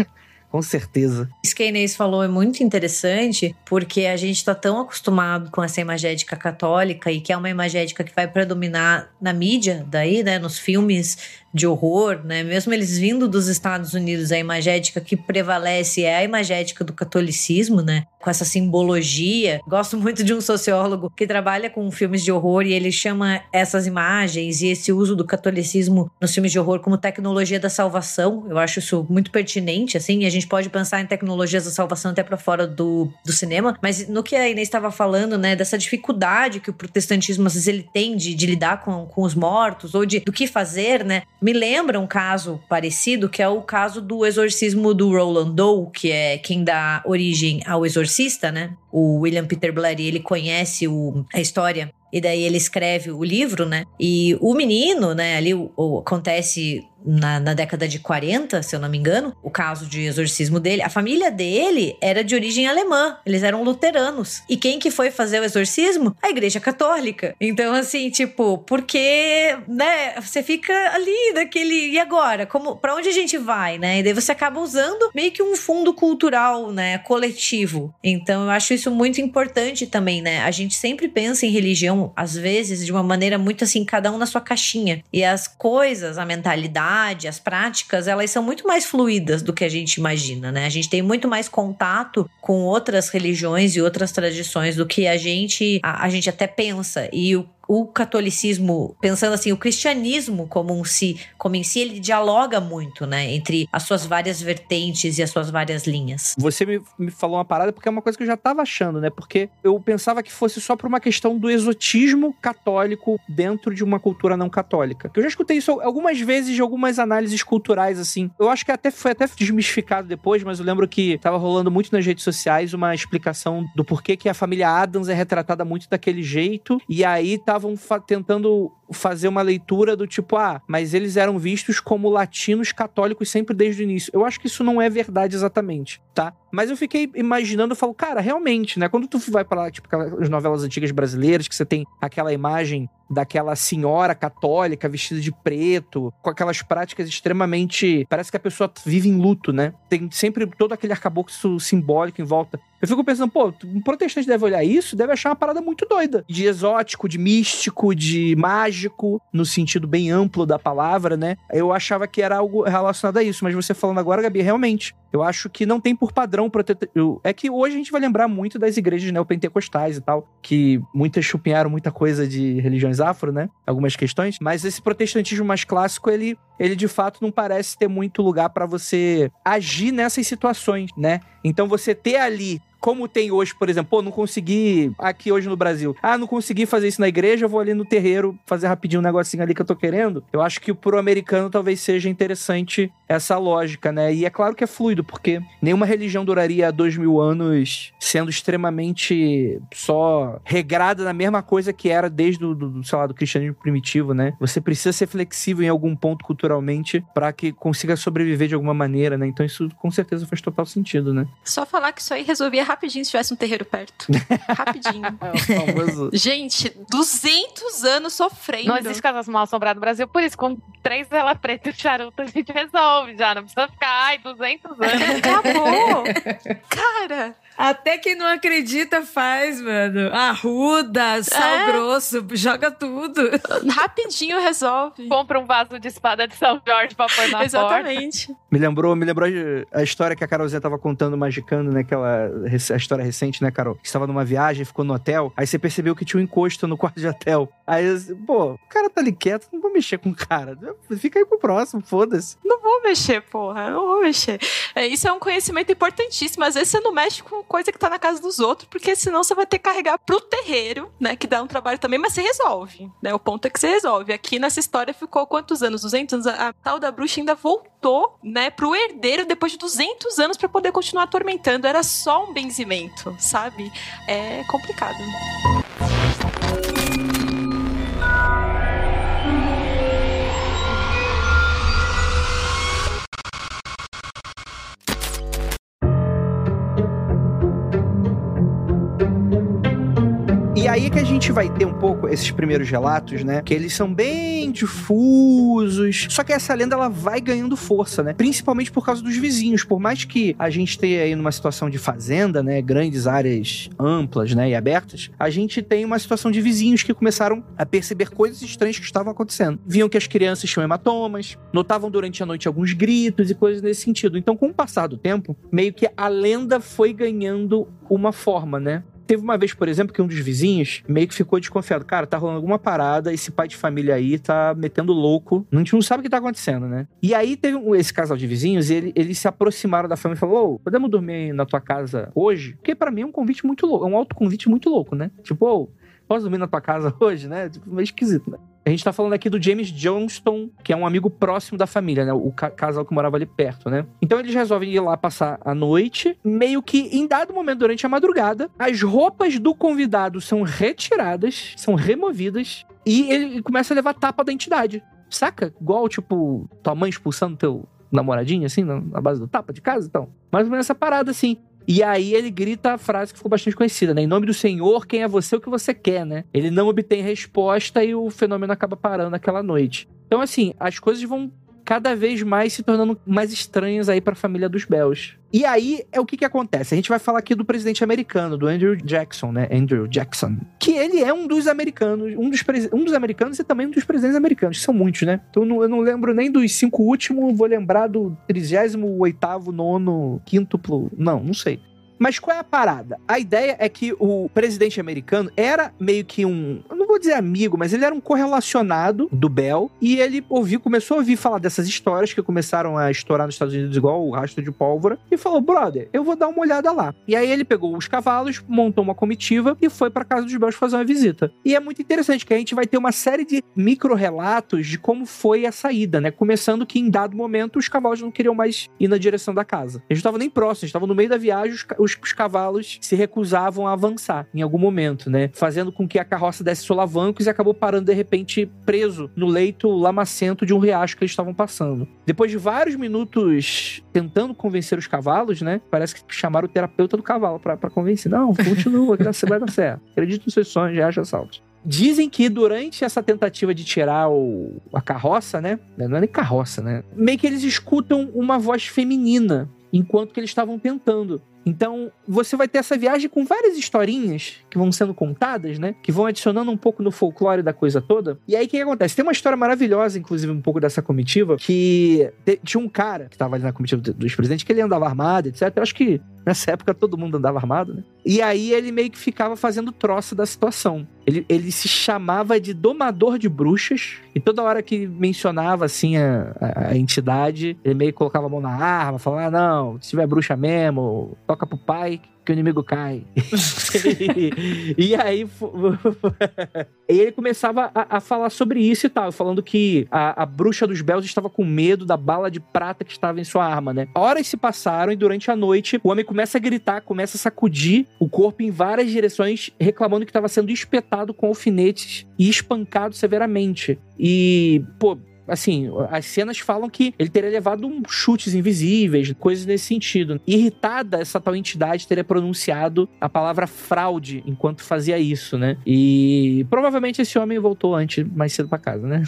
[SPEAKER 1] Com certeza.
[SPEAKER 2] Isso que a Inês falou é muito interessante, porque a gente está tão acostumado com essa imagética católica e que é uma imagética que vai predominar na mídia, daí, né, nos filmes de horror, né? Mesmo eles vindo dos Estados Unidos, a imagética que prevalece é a imagética do catolicismo, né? Com essa simbologia. Gosto muito de um sociólogo que trabalha com filmes de horror e ele chama essas imagens e esse uso do catolicismo nos filmes de horror como tecnologia da salvação. Eu acho isso muito pertinente, assim. A gente pode pensar em tecnologias da salvação até para fora do, do cinema, mas no que a Inês estava falando, né? Dessa dificuldade que o protestantismo às vezes ele tem de, de lidar com, com os mortos ou de do que fazer, né? Me lembra um caso parecido, que é o caso do exorcismo do Roland Doe, que é quem dá origem ao exorcista, né? O William Peter Blatty, ele conhece o, a história e daí ele escreve o livro, né? E o menino, né, ali o, o, acontece na, na, década de 40, se eu não me engano, o caso de exorcismo dele. A família dele era de origem alemã, eles eram luteranos. E quem que foi fazer o exorcismo? A Igreja Católica. Então, assim, tipo, porque, né, você fica ali daquele. E agora? Como, pra onde a gente vai, né? E daí você acaba usando meio que um fundo cultural, né, coletivo. Então, eu acho isso muito importante também, né? A gente sempre pensa em religião, às vezes, de uma maneira muito assim, cada um na sua caixinha. E as coisas, a mentalidade, as práticas, elas são muito mais fluídas do que a gente imagina, né? A gente tem muito mais contato com outras religiões e outras tradições do que a gente a, a gente até pensa. E o o catolicismo, pensando assim, o cristianismo como um si, como em si, ele dialoga muito, né, entre as suas várias vertentes e as suas várias linhas.
[SPEAKER 1] Você me, me falou uma parada porque é uma coisa que eu já tava achando, né? Porque eu pensava que fosse só por uma questão do exotismo católico dentro de uma cultura não católica. Eu já escutei isso algumas vezes de algumas análises culturais, assim. Eu acho que até foi até desmistificado depois, mas eu lembro que tava rolando muito nas redes sociais uma explicação do porquê que a família Adams é retratada muito daquele jeito. E aí estavam tentando fazer uma leitura do tipo, ah, mas eles eram vistos como latinos católicos sempre desde o início. Eu acho que isso não é verdade exatamente, tá? Mas eu fiquei imaginando, eu falo, cara, realmente, né? Quando tu vai para lá, tipo, aquelas novelas antigas brasileiras, que você tem aquela imagem daquela senhora católica vestida de preto, com aquelas práticas extremamente. Parece que a pessoa vive em luto, né? Tem sempre todo aquele arcabouço simbólico em volta. Eu fico pensando, pô, um protestante deve olhar isso, deve achar uma parada muito doida. De exótico, de místico, de mágico, no sentido bem amplo da palavra, né? Eu achava que era algo relacionado a isso, mas você falando agora, Gabi, realmente, eu acho que não tem por padrão protetor. É que hoje a gente vai lembrar muito das igrejas neopentecostais e tal, que muitas chupinharam muita coisa de religiões afro, né? Algumas questões. Mas esse protestantismo mais clássico, ele, ele de fato não parece ter muito lugar para você agir nessas situações, né? Então você ter ali como tem hoje, por exemplo, pô, não consegui aqui hoje no Brasil. Ah, não consegui fazer isso na igreja, vou ali no terreiro fazer rapidinho um negocinho ali que eu tô querendo. Eu acho que pro americano talvez seja interessante essa lógica, né? E é claro que é fluido, porque nenhuma religião duraria dois mil anos sendo extremamente só regrada na mesma coisa que era desde o, do, sei lá, do cristianismo primitivo, né? Você precisa ser flexível em algum ponto culturalmente para que consiga sobreviver de alguma maneira, né? Então isso com certeza faz total sentido, né?
[SPEAKER 4] Só falar que isso aí resolvia rapidinho se tivesse um terreiro perto. rapidinho.
[SPEAKER 1] É famoso...
[SPEAKER 4] Gente, 200 anos sofrendo.
[SPEAKER 5] Não existe casas mal assombrado no Brasil, por isso, com três vela preta e charuto, a gente resolve já. Não precisa ficar, ai, 200 anos.
[SPEAKER 4] Acabou. Cara,
[SPEAKER 3] até quem não acredita faz, mano. Arruda, sal é. grosso, joga tudo.
[SPEAKER 4] Rapidinho resolve.
[SPEAKER 5] Compra um vaso de espada de São Jorge pra pôr na
[SPEAKER 4] Exatamente.
[SPEAKER 5] Porta.
[SPEAKER 1] Me lembrou, me lembrou a história que a Carolzinha tava contando, magicando, né? Aquela a história recente, né, Carol? Estava numa viagem, ficou no hotel, aí você percebeu que tinha um encosto no quarto de hotel. Aí, pô, o cara tá ali quieto, não vou mexer com o cara. Fica aí pro próximo, foda-se.
[SPEAKER 4] Não vou mexer, porra, não vou mexer. É, isso é um conhecimento importantíssimo. Às vezes você não mexe com coisa que tá na casa dos outros, porque senão você vai ter que carregar pro terreiro, né? Que dá um trabalho também, mas você resolve, né? O ponto é que você resolve. Aqui nessa história ficou quantos anos? 200 anos? A, tal da bruxa ainda voltou, né, pro herdeiro depois de 200 anos para poder continuar atormentando. Era só um benzimento, sabe? É complicado.
[SPEAKER 1] Aí que a gente vai ter um pouco esses primeiros relatos, né? Que eles são bem difusos. Só que essa lenda ela vai ganhando força, né? Principalmente por causa dos vizinhos. Por mais que a gente tenha aí numa situação de fazenda, né? Grandes áreas amplas, né? E abertas, a gente tem uma situação de vizinhos que começaram a perceber coisas estranhas que estavam acontecendo. Viam que as crianças tinham hematomas, notavam durante a noite alguns gritos e coisas nesse sentido. Então, com o passar do tempo, meio que a lenda foi ganhando uma forma, né? Teve uma vez, por exemplo, que um dos vizinhos meio que ficou desconfiado. Cara, tá rolando alguma parada, esse pai de família aí tá metendo louco. A gente não sabe o que tá acontecendo, né? E aí teve um, esse casal de vizinhos, ele, eles se aproximaram da família e falaram: Ô, podemos dormir na tua casa hoje? Porque para mim é um convite muito louco, é um autoconvite muito louco, né? Tipo, ô, posso dormir na tua casa hoje, né? Tipo, meio esquisito, né? A gente tá falando aqui do James Johnston, que é um amigo próximo da família, né? O ca casal que morava ali perto, né? Então eles resolvem ir lá passar a noite. Meio que em dado momento, durante a madrugada, as roupas do convidado são retiradas, são removidas, e ele começa a levar tapa da entidade. Saca? Igual, tipo, tua mãe expulsando teu namoradinho, assim, na base do tapa de casa, então. Mais ou menos essa parada, assim. E aí ele grita a frase que ficou bastante conhecida, né? Em nome do Senhor, quem é você, o que você quer, né? Ele não obtém resposta e o fenômeno acaba parando aquela noite. Então, assim, as coisas vão cada vez mais se tornando mais estranhas aí para a família dos Bells. E aí é o que que acontece? A gente vai falar aqui do presidente americano, do Andrew Jackson, né? Andrew Jackson. Que ele é um dos americanos, um dos, um dos americanos e também um dos presidentes americanos, são muitos, né? Então eu não lembro nem dos cinco últimos, vou lembrar do 38º, nono, quíntuplo, não, não sei. Mas qual é a parada? A ideia é que o presidente americano era meio que um, não vou dizer amigo, mas ele era um correlacionado do Bell e ele ouviu, começou a ouvir falar dessas histórias que começaram a estourar nos Estados Unidos igual o rastro de pólvora e falou: "Brother, eu vou dar uma olhada lá". E aí ele pegou os cavalos, montou uma comitiva e foi para casa dos Bells fazer uma visita. E é muito interessante que a gente vai ter uma série de micro-relatos de como foi a saída, né? Começando que em dado momento os cavalos não queriam mais ir na direção da casa. Eles não estavam nem próximos, estavam no meio da viagem, os, os, os, cavalos se recusavam a avançar em algum momento, né? Fazendo com que a carroça desse solavancos e acabou parando de repente preso no leito lamacento de um riacho que eles estavam passando. Depois de vários minutos tentando convencer os cavalos, né? Parece que chamaram o terapeuta do cavalo para convencer. Não, continua, que vai dar certo. Acredite nos seus sonhos, já acha saltos. Dizem que durante essa tentativa de tirar o, a carroça, né? Não é nem carroça, né? Meio que eles escutam uma voz feminina enquanto que eles estavam tentando. Então, você vai ter essa viagem com várias historinhas que vão sendo contadas, né? Que vão adicionando um pouco no folclore da coisa toda. E aí, o que, acontece? Tem uma história maravilhosa, inclusive, um pouco dessa comitiva, que tinha um cara que estava ali na comitiva dos presidentes, que ele andava armado, etc. Eu acho que nessa época todo mundo andava armado, né? E aí ele meio que ficava fazendo troça da situação. Ele, ele se chamava de domador de bruxas, e toda hora que mencionava, assim, a, a, a entidade, ele meio que colocava a mão na arma, falava, ah, não, se tiver bruxa mesmo, toca pro pai que o inimigo cai. e, aí e ele começava a, a, falar sobre isso e tal, falando que a, a bruxa dos Bells estava com medo da bala de prata que estava em sua arma, né? Horas se passaram e durante a noite o homem começa a gritar, começa a sacudir o corpo em várias direções, reclamando que estava sendo espetado com alfinetes e espancado severamente. E, pô, assim, as cenas falam que ele teria levado um chutes invisíveis, coisas nesse sentido. Irritada, essa tal entidade teria pronunciado a palavra fraude enquanto fazia isso, né? E provavelmente esse homem voltou antes, mais cedo para casa, né?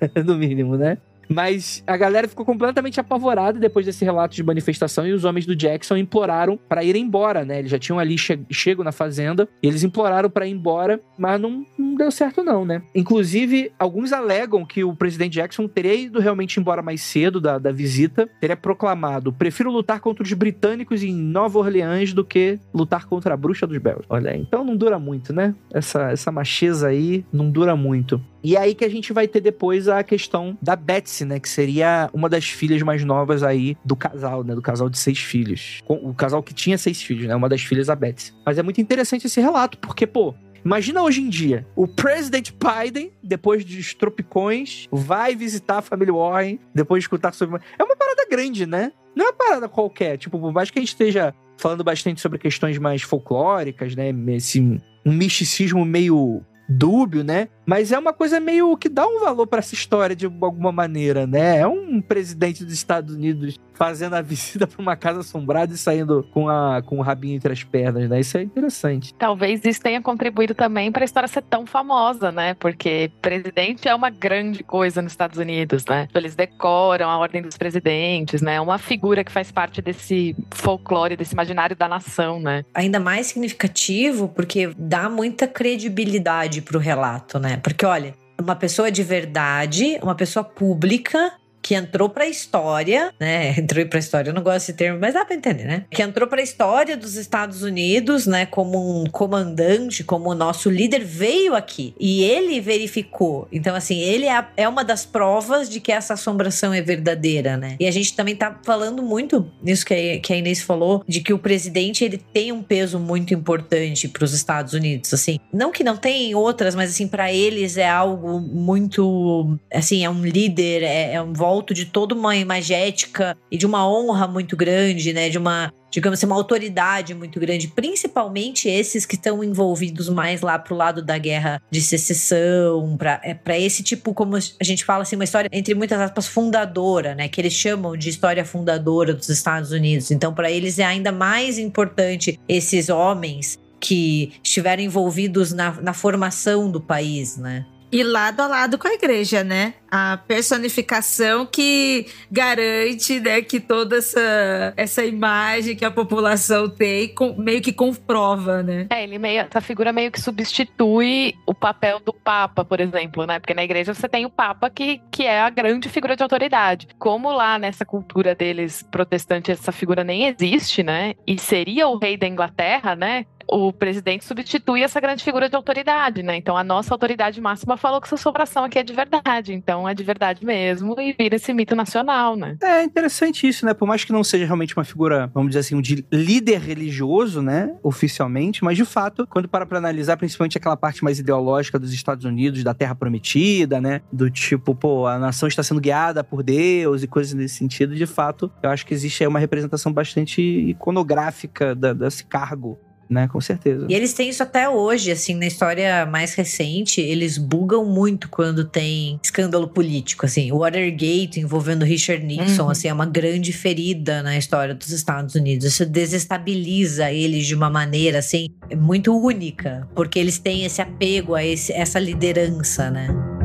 [SPEAKER 1] no mínimo, né? Mas a galera ficou completamente apavorada depois desse relato de manifestação e os homens do Jackson imploraram para ir embora, né? Eles já tinham ali che chego na fazenda, e eles imploraram para ir embora, mas não, não, deu certo não, né? Inclusive, alguns alegam que o presidente Jackson teria ido realmente embora mais cedo da, da visita, teria proclamado: "Prefiro lutar contra os britânicos em Nova Orleans do que lutar contra a bruxa dos Bells". Olha, então não dura muito, né? Essa essa macheza aí não dura muito. E é aí que a gente vai ter depois a questão da Betsy, né? Que seria uma das filhas mais novas aí do casal, né? Do casal de seis filhos. O casal que tinha seis filhos, né? Uma das filhas, a Betsy. Mas é muito interessante esse relato, porque, pô, Imagina hoje em dia, o President Biden, depois dos tropicões, vai visitar a família Warren, depois de escutar sobre. É uma parada grande, né? Não é uma parada qualquer. Tipo, por mais que a gente esteja falando bastante sobre questões mais folclóricas, né? Esse, um misticismo meio dúbio, né? Mas é uma coisa meio que dá um valor para essa história de alguma maneira, né? É um presidente dos Estados Unidos fazendo a visita para uma casa assombrada e saindo com, a, com o rabinho entre as pernas, né? Isso é interessante.
[SPEAKER 5] Talvez isso tenha contribuído também para a história ser tão famosa, né? Porque presidente é uma grande coisa nos Estados Unidos, né? Eles decoram a ordem dos presidentes, né? É uma figura que faz parte desse folclore, desse imaginário da nação, né?
[SPEAKER 2] Ainda mais significativo porque dá muita credibilidade pro relato, né? Porque olha, uma pessoa de verdade, uma pessoa pública que entrou para a história, né? Entrou para a história, eu não gosto desse termo, mas dá para entender, né? Que entrou para a história dos Estados Unidos, né? Como um comandante, como o nosso líder veio aqui e ele verificou. Então, assim, ele é, é uma das provas de que essa assombração é verdadeira, né? E a gente também tá falando muito nisso que a, que a Inês falou, de que o presidente ele tem um peso muito importante para os Estados Unidos, assim. Não que não tem outras, mas assim, para eles é algo muito, assim, é um líder, é, é um voto volto de toda uma imagética e de uma honra muito grande, né? De uma, digamos assim, uma autoridade muito grande, principalmente esses que estão envolvidos mais lá pro lado da guerra de secessão, para é, esse tipo, como a gente fala assim, uma história, entre muitas aspas, fundadora, né? Que eles chamam de história fundadora dos Estados Unidos. Então, para eles é ainda mais importante esses homens que estiveram envolvidos na, na formação do país, né?
[SPEAKER 3] E lado a lado com a igreja, né? A personificação que garante, né, que toda essa, essa imagem que a população tem com, meio que comprova, né?
[SPEAKER 5] É, ele meio, essa figura meio que substitui o papel do Papa, por exemplo, né? Porque na igreja você tem o Papa que, que é a grande figura de autoridade. Como lá nessa cultura deles protestante essa figura nem existe, né? E seria o rei da Inglaterra, né? O presidente substitui essa grande figura de autoridade, né? Então a nossa autoridade máxima falou que essa sobração aqui é de verdade, então é de verdade mesmo e vira esse mito nacional, né?
[SPEAKER 1] É interessante isso, né? Por mais que não seja realmente uma figura, vamos dizer assim, de líder religioso, né? Oficialmente, mas de fato, quando para pra analisar, principalmente aquela parte mais ideológica dos Estados Unidos, da Terra Prometida, né? Do tipo, pô, a nação está sendo guiada por Deus e coisas nesse sentido, de fato, eu acho que existe aí uma representação bastante iconográfica da, desse cargo né? Com certeza.
[SPEAKER 2] E eles têm isso até hoje, assim, na história mais recente, eles bugam muito quando tem escândalo político, assim. O Watergate envolvendo Richard Nixon, uhum. assim, é uma grande ferida na história dos Estados Unidos. Isso desestabiliza eles de uma maneira, assim, muito única, porque eles têm esse apego a esse, essa liderança, né?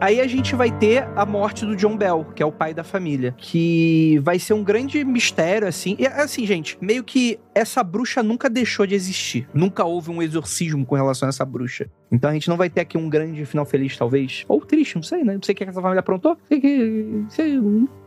[SPEAKER 1] Aí a gente vai ter a morte do John Bell, que é o pai da família, que vai ser um grande mistério, assim. E assim, gente, meio que essa bruxa nunca deixou de existir. Nunca houve um exorcismo com relação a essa bruxa. Então a gente não vai ter aqui um grande final feliz, talvez. Ou triste, não sei, né? Não sei o que essa família aprontou. Sei que. Sei,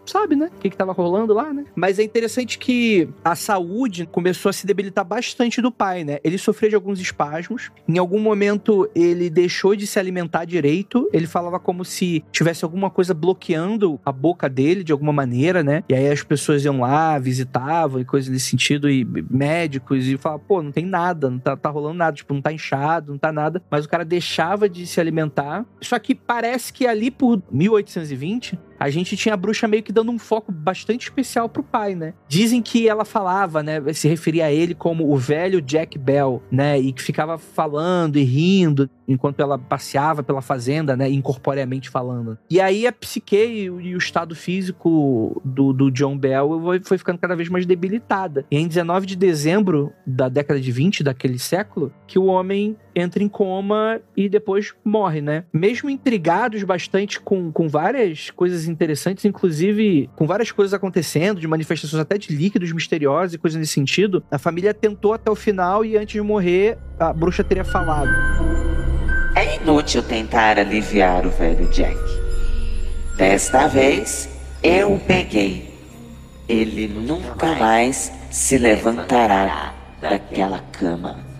[SPEAKER 1] sabe, né? O que, que tava rolando lá, né? Mas é interessante que a saúde começou a se debilitar bastante do pai, né? Ele sofreu de alguns espasmos. Em algum momento ele deixou de se alimentar direito. Ele falava como se tivesse alguma coisa bloqueando a boca dele de alguma maneira, né? E aí as pessoas iam lá, visitavam e coisas nesse sentido, e médicos, e falavam, pô, não tem nada, não tá, tá rolando nada, tipo, não tá inchado, não tá nada. Mas o cara deixava de se alimentar. Só que parece que ali por 1820 a gente tinha a bruxa meio que dando um foco bastante especial pro pai, né? Dizem que ela falava, né, se referia a ele como o velho Jack Bell, né, e que ficava falando e rindo enquanto ela passeava pela fazenda, né, incorporeamente falando. E aí a psique e, o estado físico do, do John Bell foi ficando cada vez mais debilitada. E em 19 de dezembro da década de 20 daquele século, que o homem entra em coma e depois morre, né? Mesmo intrigados bastante com, com várias coisas interessantes, inclusive com várias coisas acontecendo, de manifestações até de líquidos misteriosos e coisas nesse sentido, a família tentou até o final e antes de morrer, a bruxa teria falado.
[SPEAKER 6] É inútil tentar aliviar o velho Jack. Desta vez, eu o peguei. Ele nunca mais se levantará daquela cama.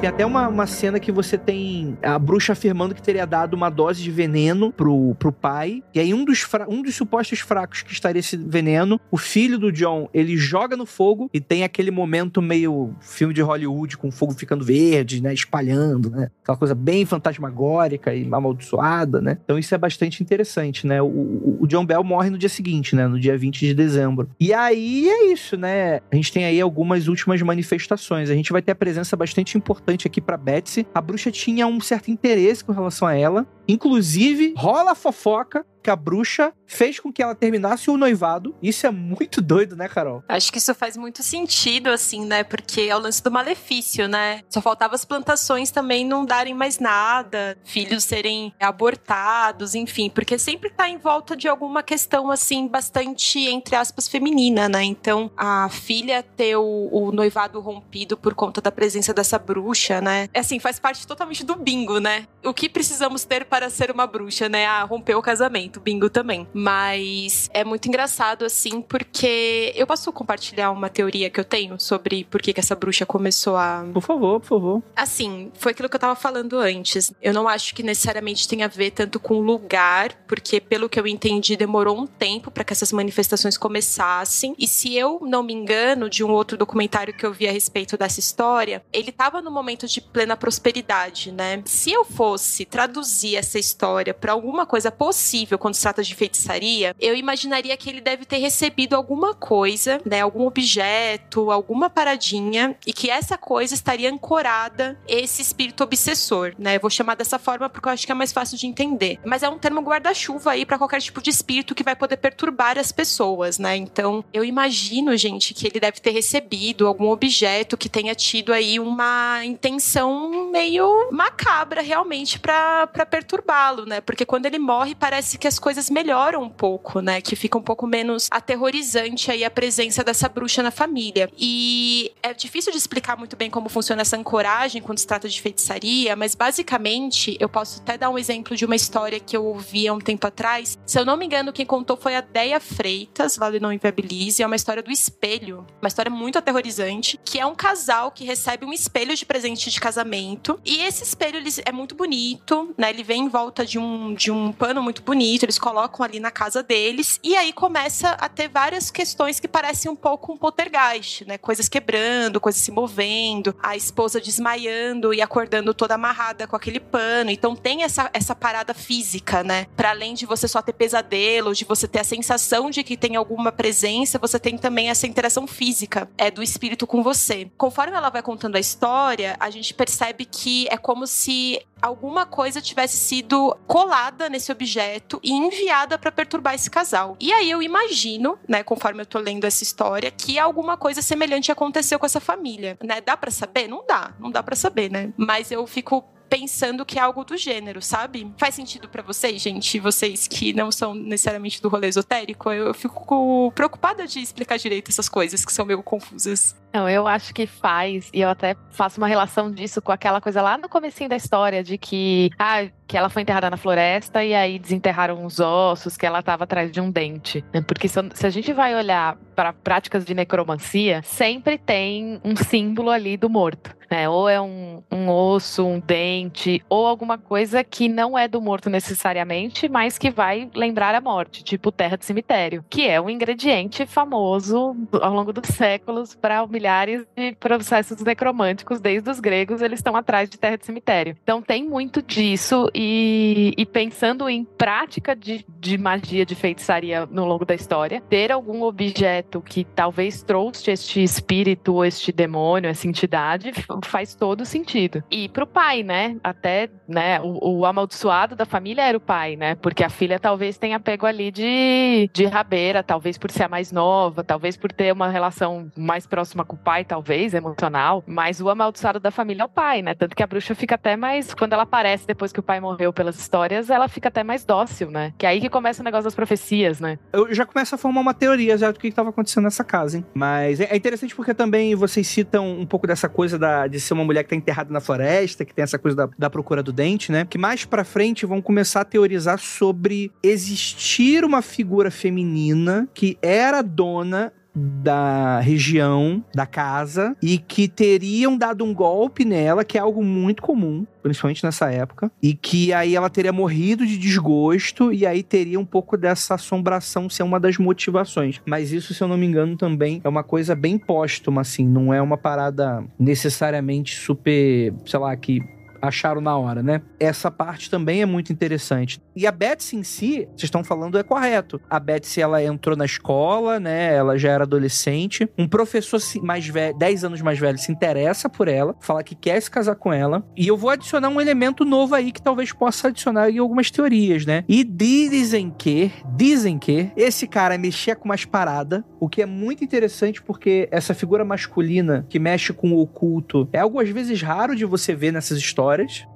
[SPEAKER 1] Tem até uma, uma cena que você tem a bruxa afirmando que teria dado uma dose de veneno pro, pro pai. E aí, um dos, um dos supostos fracos que estaria esse veneno, o filho do John, ele joga no fogo e tem aquele momento meio filme de Hollywood com o fogo ficando verde, né? Espalhando, né? Aquela coisa bem fantasmagórica e amaldiçoada, né? Então isso é bastante interessante, né? O, o John Bell morre no dia seguinte, né? No dia 20 de dezembro. E aí é isso, né? A gente tem aí algumas últimas manifestações. A gente vai ter a presença bastante importante importante aqui para Betsy. A bruxa tinha um certo interesse com relação a ela. Inclusive, rola a fofoca que a bruxa fez com que ela terminasse o noivado. Isso é muito doido, né, Carol?
[SPEAKER 4] Acho que isso faz muito sentido, assim, né? Porque é o lance do malefício, né? Só faltava as plantações também não darem mais nada, filhos serem abortados, enfim, porque sempre tá em volta de alguma questão, assim, bastante, entre aspas, feminina, né? Então, a filha ter o, o noivado rompido por conta da presença dessa bruxa, né? É assim, faz parte totalmente do bingo, né? O que precisamos ter para ser uma bruxa, né? Ah, romper o casamento muito, bingo também. Mas é muito engraçado, assim, porque eu posso compartilhar uma teoria que eu tenho sobre por que, que essa bruxa começou a.
[SPEAKER 1] Por favor, por favor.
[SPEAKER 4] Assim, foi aquilo que eu tava falando antes. Eu não acho que necessariamente tenha a ver tanto com lugar, porque pelo que eu entendi, demorou um tempo para que essas manifestações começassem. E se eu não me engano, de um outro documentário que eu vi a respeito dessa história, ele tava no momento de plena prosperidade, né? Se eu fosse traduzir essa história para alguma coisa possível quando se trata de feitiçaria, eu imaginaria que ele deve ter recebido alguma coisa, né, algum objeto, alguma paradinha e que essa coisa estaria ancorada esse espírito obsessor, né? Vou chamar dessa forma porque eu acho que é mais fácil de entender. Mas é um termo guarda-chuva aí para qualquer tipo de espírito que vai poder perturbar as pessoas, né? Então, eu imagino, gente, que ele deve ter recebido algum objeto que tenha tido aí uma intenção meio macabra realmente para perturbá-lo, né? Porque quando ele morre, parece que as coisas melhoram um pouco, né? Que fica um pouco menos aterrorizante aí a presença dessa bruxa na família. E é difícil de explicar muito bem como funciona essa ancoragem quando se trata de feitiçaria, mas basicamente eu posso até dar um exemplo de uma história que eu ouvi há um tempo atrás. Se eu não me engano, quem contou foi a Deia Freitas, Vale Não Inviabilize. É uma história do espelho, uma história muito aterrorizante, que é um casal que recebe um espelho de presente de casamento. E esse espelho ele é muito bonito, né? Ele vem em volta de um, de um pano muito bonito, eles colocam ali na casa deles. E aí começa a ter várias questões que parecem um pouco um poltergeist, né? Coisas quebrando, coisas se movendo, a esposa desmaiando e acordando toda amarrada com aquele pano. Então tem essa, essa parada física, né? Para além de você só ter pesadelos, de você ter a sensação de que tem alguma presença, você tem também essa interação física é do espírito com você. Conforme ela vai contando a história, a gente percebe que é como se alguma coisa tivesse sido colada nesse objeto e enviada para perturbar esse casal. E aí eu imagino, né, conforme eu tô lendo essa história, que alguma coisa semelhante aconteceu com essa família, né? Dá para saber? Não dá, não dá para saber, né? Mas eu fico pensando que é algo do gênero, sabe? Faz sentido para vocês, gente? Vocês que não são necessariamente do rolê esotérico? Eu, eu fico preocupada de explicar direito essas coisas que são meio confusas.
[SPEAKER 5] Não, eu acho que faz, e eu até faço uma relação disso com aquela coisa lá no comecinho da história, de que, ah, que ela foi enterrada na floresta e aí desenterraram os ossos, que ela estava atrás de um dente. Né? Porque se, se a gente vai olhar para práticas de necromancia, sempre tem um símbolo ali do morto. Né? Ou é um, um osso, um dente, ou alguma coisa que não é do morto necessariamente, mas que vai lembrar a morte, tipo terra de cemitério, que é um ingrediente famoso ao longo dos séculos para milhares de processos necromânticos, desde os gregos, eles estão atrás de terra de cemitério. Então tem muito disso, e, e pensando em prática de, de magia, de feitiçaria no longo da história, ter algum objeto que talvez trouxe este espírito ou este demônio, essa entidade, faz todo sentido. E pro pai, né? Até, né, o, o amaldiçoado da família era o pai, né? Porque a filha talvez tenha pego ali de, de rabeira, talvez por ser a mais nova, talvez por ter uma relação mais próxima com o pai, talvez, emocional, mas o amaldiçoado da família é o pai, né? Tanto que a bruxa fica até mais. Quando ela aparece depois que o pai morreu pelas histórias, ela fica até mais dócil, né? Que é aí que começa o negócio das profecias, né?
[SPEAKER 1] Eu já começo a formar uma teoria já do que estava acontecendo nessa casa, hein? Mas é, é interessante porque também vocês citam um pouco dessa coisa da, de ser uma mulher que tá enterrada na floresta, que tem essa coisa da, da procura do dente, né? Que mais pra frente vão começar a teorizar sobre existir uma figura feminina que era dona da região, da casa, e que teriam dado um golpe nela, que é algo muito comum, principalmente nessa época, e que aí ela teria morrido de desgosto, e aí teria um pouco dessa assombração ser uma das motivações. Mas isso, se eu não me engano, também é uma coisa bem póstuma, assim, não é uma parada necessariamente super, sei lá, que acharam na hora, né? Essa parte também é muito interessante. E a Betsy em si, vocês estão falando, é correto. A Betsy, ela entrou na escola, né? Ela já era adolescente. Um professor mais velho, 10 anos mais velho, se interessa por ela, fala que quer se casar com ela. E eu vou adicionar um elemento novo aí que talvez possa adicionar em algumas teorias, né? E dizem que, dizem que esse cara mexia com umas paradas, o que é muito interessante porque essa figura masculina que mexe com o oculto é algo às vezes raro de você ver nessas histórias.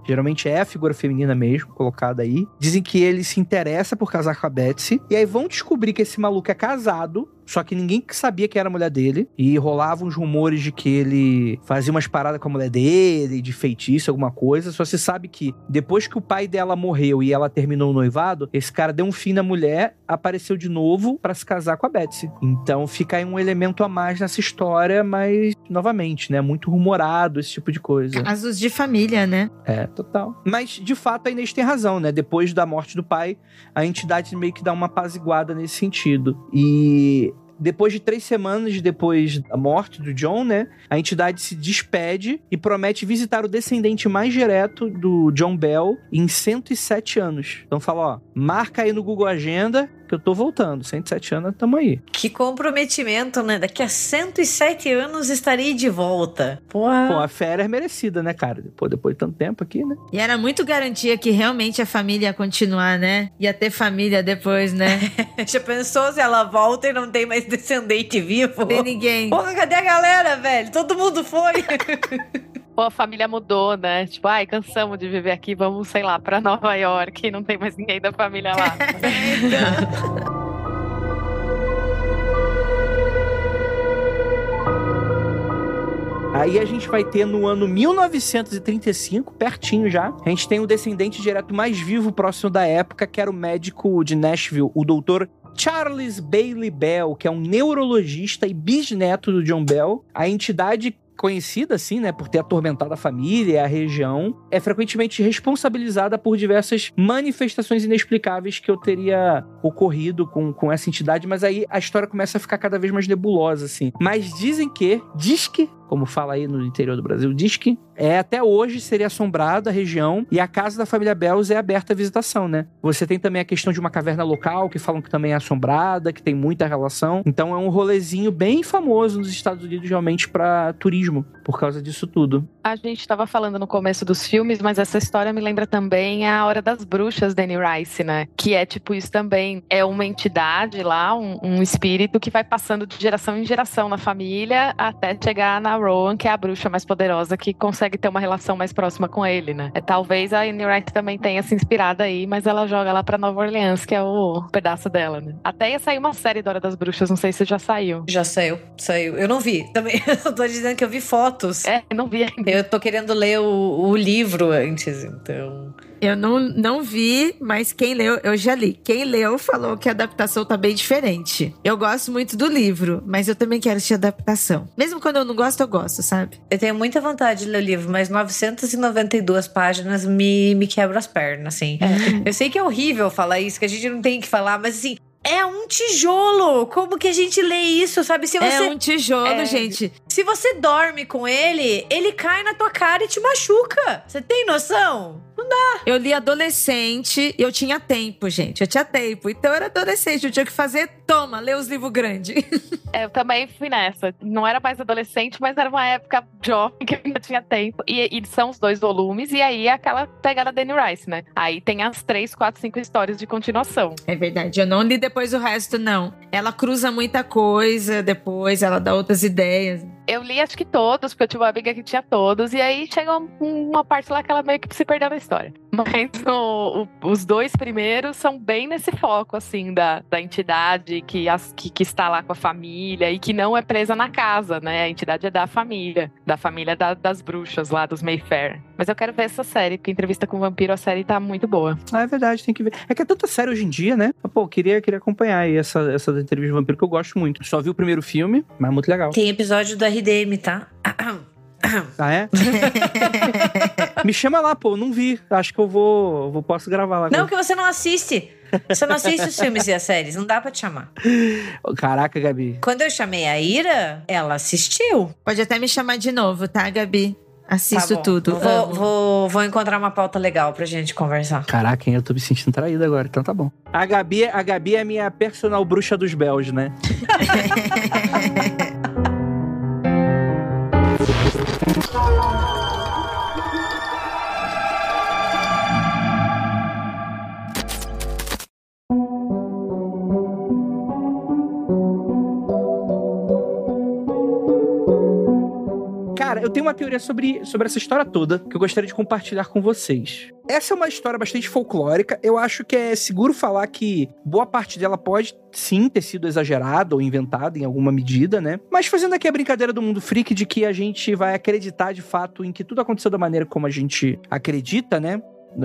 [SPEAKER 1] Geralmente é a figura feminina mesmo, colocada aí. Dizem que ele se interessa por casar com a Betsy. E aí vão descobrir que esse maluco é casado só que ninguém sabia que era a mulher dele. E rolavam uns rumores de que ele fazia umas paradas com a mulher dele, de feitiço, alguma coisa. Só se sabe que depois que o pai dela morreu e ela terminou o noivado, esse cara deu um fim na mulher, apareceu de novo para se casar com a Betsy. Então fica aí um elemento a mais nessa história, mas novamente, né? Muito rumorado esse tipo de coisa.
[SPEAKER 3] Casos de família, né?
[SPEAKER 1] É, total. Mas de fato a Inês tem razão, né? Depois da morte do pai, a entidade meio que dá uma apaziguada nesse sentido. E Depois de três semanas depois da morte do John, né? A entidade se despede e promete visitar o descendente mais direto do John Bell em 107 anos. Então fala, ó, marca aí no Google Agenda eu tô voltando. 107 anos, tamo aí.
[SPEAKER 2] Que comprometimento, né? Daqui a 107 anos estarei de volta. Porra.
[SPEAKER 1] Pô, a férias merecida, né, cara? Pô, depois de tanto tempo aqui, né?
[SPEAKER 3] E era muito garantia que realmente a família ia continuar, né? Ia ter família depois, né?
[SPEAKER 2] Já pensou se ela volta e não tem mais descendente vivo?
[SPEAKER 3] Tem ninguém.
[SPEAKER 2] Porra, cadê a galera, velho? Todo mundo foi.
[SPEAKER 5] A família mudou, né? Tipo, ai, cansamos de viver aqui, vamos, sei lá, pra Nova York, não tem mais ninguém da família lá.
[SPEAKER 1] Aí a gente vai ter no ano 1935, pertinho já, a gente tem o descendente direto mais vivo próximo da época, que era o médico de Nashville, o doutor Charles Bailey Bell, que é um neurologista e bisneto do John Bell. A entidade conhecida assim, né, por ter atormentado a família e a região, é frequentemente responsabilizada por diversas manifestações inexplicáveis que eu teria ocorrido com, com essa entidade, mas aí a história começa a ficar cada vez mais nebulosa, assim. Mas dizem que, diz que, como fala aí no interior do Brasil, diz que é até hoje seria assombrada a região e a casa da família Bells é aberta à visitação, né? Você tem também a questão de uma caverna local que falam que também é assombrada, que tem muita relação. Então é um rolezinho bem famoso nos Estados Unidos realmente para turismo por causa disso tudo.
[SPEAKER 5] A gente estava falando no começo dos filmes, mas essa história me lembra também a Hora das Bruxas, Danny Rice, né? Que é tipo isso também. É uma entidade lá, um, um espírito que vai passando de geração em geração na família até chegar na Rowan, que é a bruxa mais poderosa que consegue ter uma relação mais próxima com ele, né? É, talvez a Anne Wright também tenha se inspirado aí, mas ela joga lá pra Nova Orleans, que é o pedaço dela, né? Até ia sair uma série da Hora das Bruxas, não sei se já saiu.
[SPEAKER 2] Já saiu, saiu. Eu não vi. Também eu tô dizendo que eu vi fotos.
[SPEAKER 5] É, não vi ainda.
[SPEAKER 2] Eu tô querendo ler o, o livro antes, então.
[SPEAKER 3] Eu não, não vi, mas quem leu, eu já li. Quem leu falou que a adaptação tá bem diferente. Eu gosto muito do livro, mas eu também quero assistir a adaptação. Mesmo quando eu não gosto, eu gosto, sabe?
[SPEAKER 2] Eu tenho muita vontade de ler o livro, mas 992 páginas me, me quebra as pernas, assim. Eu sei que é horrível falar isso, que a gente não tem que falar, mas assim. É um tijolo! Como que a gente lê isso, sabe? Se você,
[SPEAKER 3] É um tijolo,
[SPEAKER 2] É.
[SPEAKER 3] gente.
[SPEAKER 2] se você dorme com ele, ele cai na tua cara e te machuca. Você tem noção? Não dá.
[SPEAKER 3] Eu li adolescente e eu tinha tempo, gente. Eu tinha tempo. Então eu era adolescente, eu tinha que fazer, toma, lê os livros grandes.
[SPEAKER 5] É, eu também fui nessa. Não era mais adolescente, mas era uma época jovem que eu ainda tinha tempo. E, e são os dois volumes, e aí é aquela pegada Danny Rice, né? Aí tem as três, quatro, cinco histórias de continuação.
[SPEAKER 3] É verdade, eu não li depois o resto, não. Ela cruza muita coisa depois, ela dá outras ideias.
[SPEAKER 5] Eu li acho que todos, porque eu tive uma amiga que tinha todos, e aí chegou um- uma parte lá que ela meio que se perdeu na história. Mas o- o- os dois primeiros são bem nesse foco, assim, da, da entidade que, as- que, que está lá com a família e que não é presa na casa, né? A entidade é da família, da família da- das bruxas lá, dos Mayfair. Mas eu quero ver essa série, porque entrevista com o vampiro, a série tá muito boa.
[SPEAKER 1] Ah, é verdade, tem que ver. É que é tanta série hoje em dia, né? Mas, Pô, queria, queria acompanhar aí essa, essa entrevista de vampiro que eu gosto muito. Só vi o primeiro filme, mas muito legal.
[SPEAKER 2] Tem episódio do RDM, tá?
[SPEAKER 1] Ah, é? Me chama lá, pô, não vi. Acho que eu vou, vou posso gravar lá.
[SPEAKER 2] Não, que você não assiste. Você não assiste os filmes e as séries, não dá pra te chamar.
[SPEAKER 1] Caraca, Gabi.
[SPEAKER 2] Quando eu chamei a Ira, ela assistiu.
[SPEAKER 3] Pode até me chamar de novo, tá, Gabi? Assisto
[SPEAKER 2] Tá
[SPEAKER 3] tudo.
[SPEAKER 2] Vou, vou, vou encontrar uma pauta legal pra gente conversar.
[SPEAKER 1] Caraca, hein, eu tô me sentindo traído agora, então tá bom. A Gabi, a Gabi é a minha personal bruxa dos Bells, né? Cara, eu tenho uma teoria sobre, sobre essa história toda que eu gostaria de compartilhar com vocês. Essa é uma história bastante folclórica. Eu acho que é seguro falar que boa parte dela pode sim ter sido exagerada ou inventada em alguma medida, né? Mas fazendo aqui a brincadeira do mundo freak de que a gente vai acreditar de fato em que tudo aconteceu da maneira como a gente acredita, né?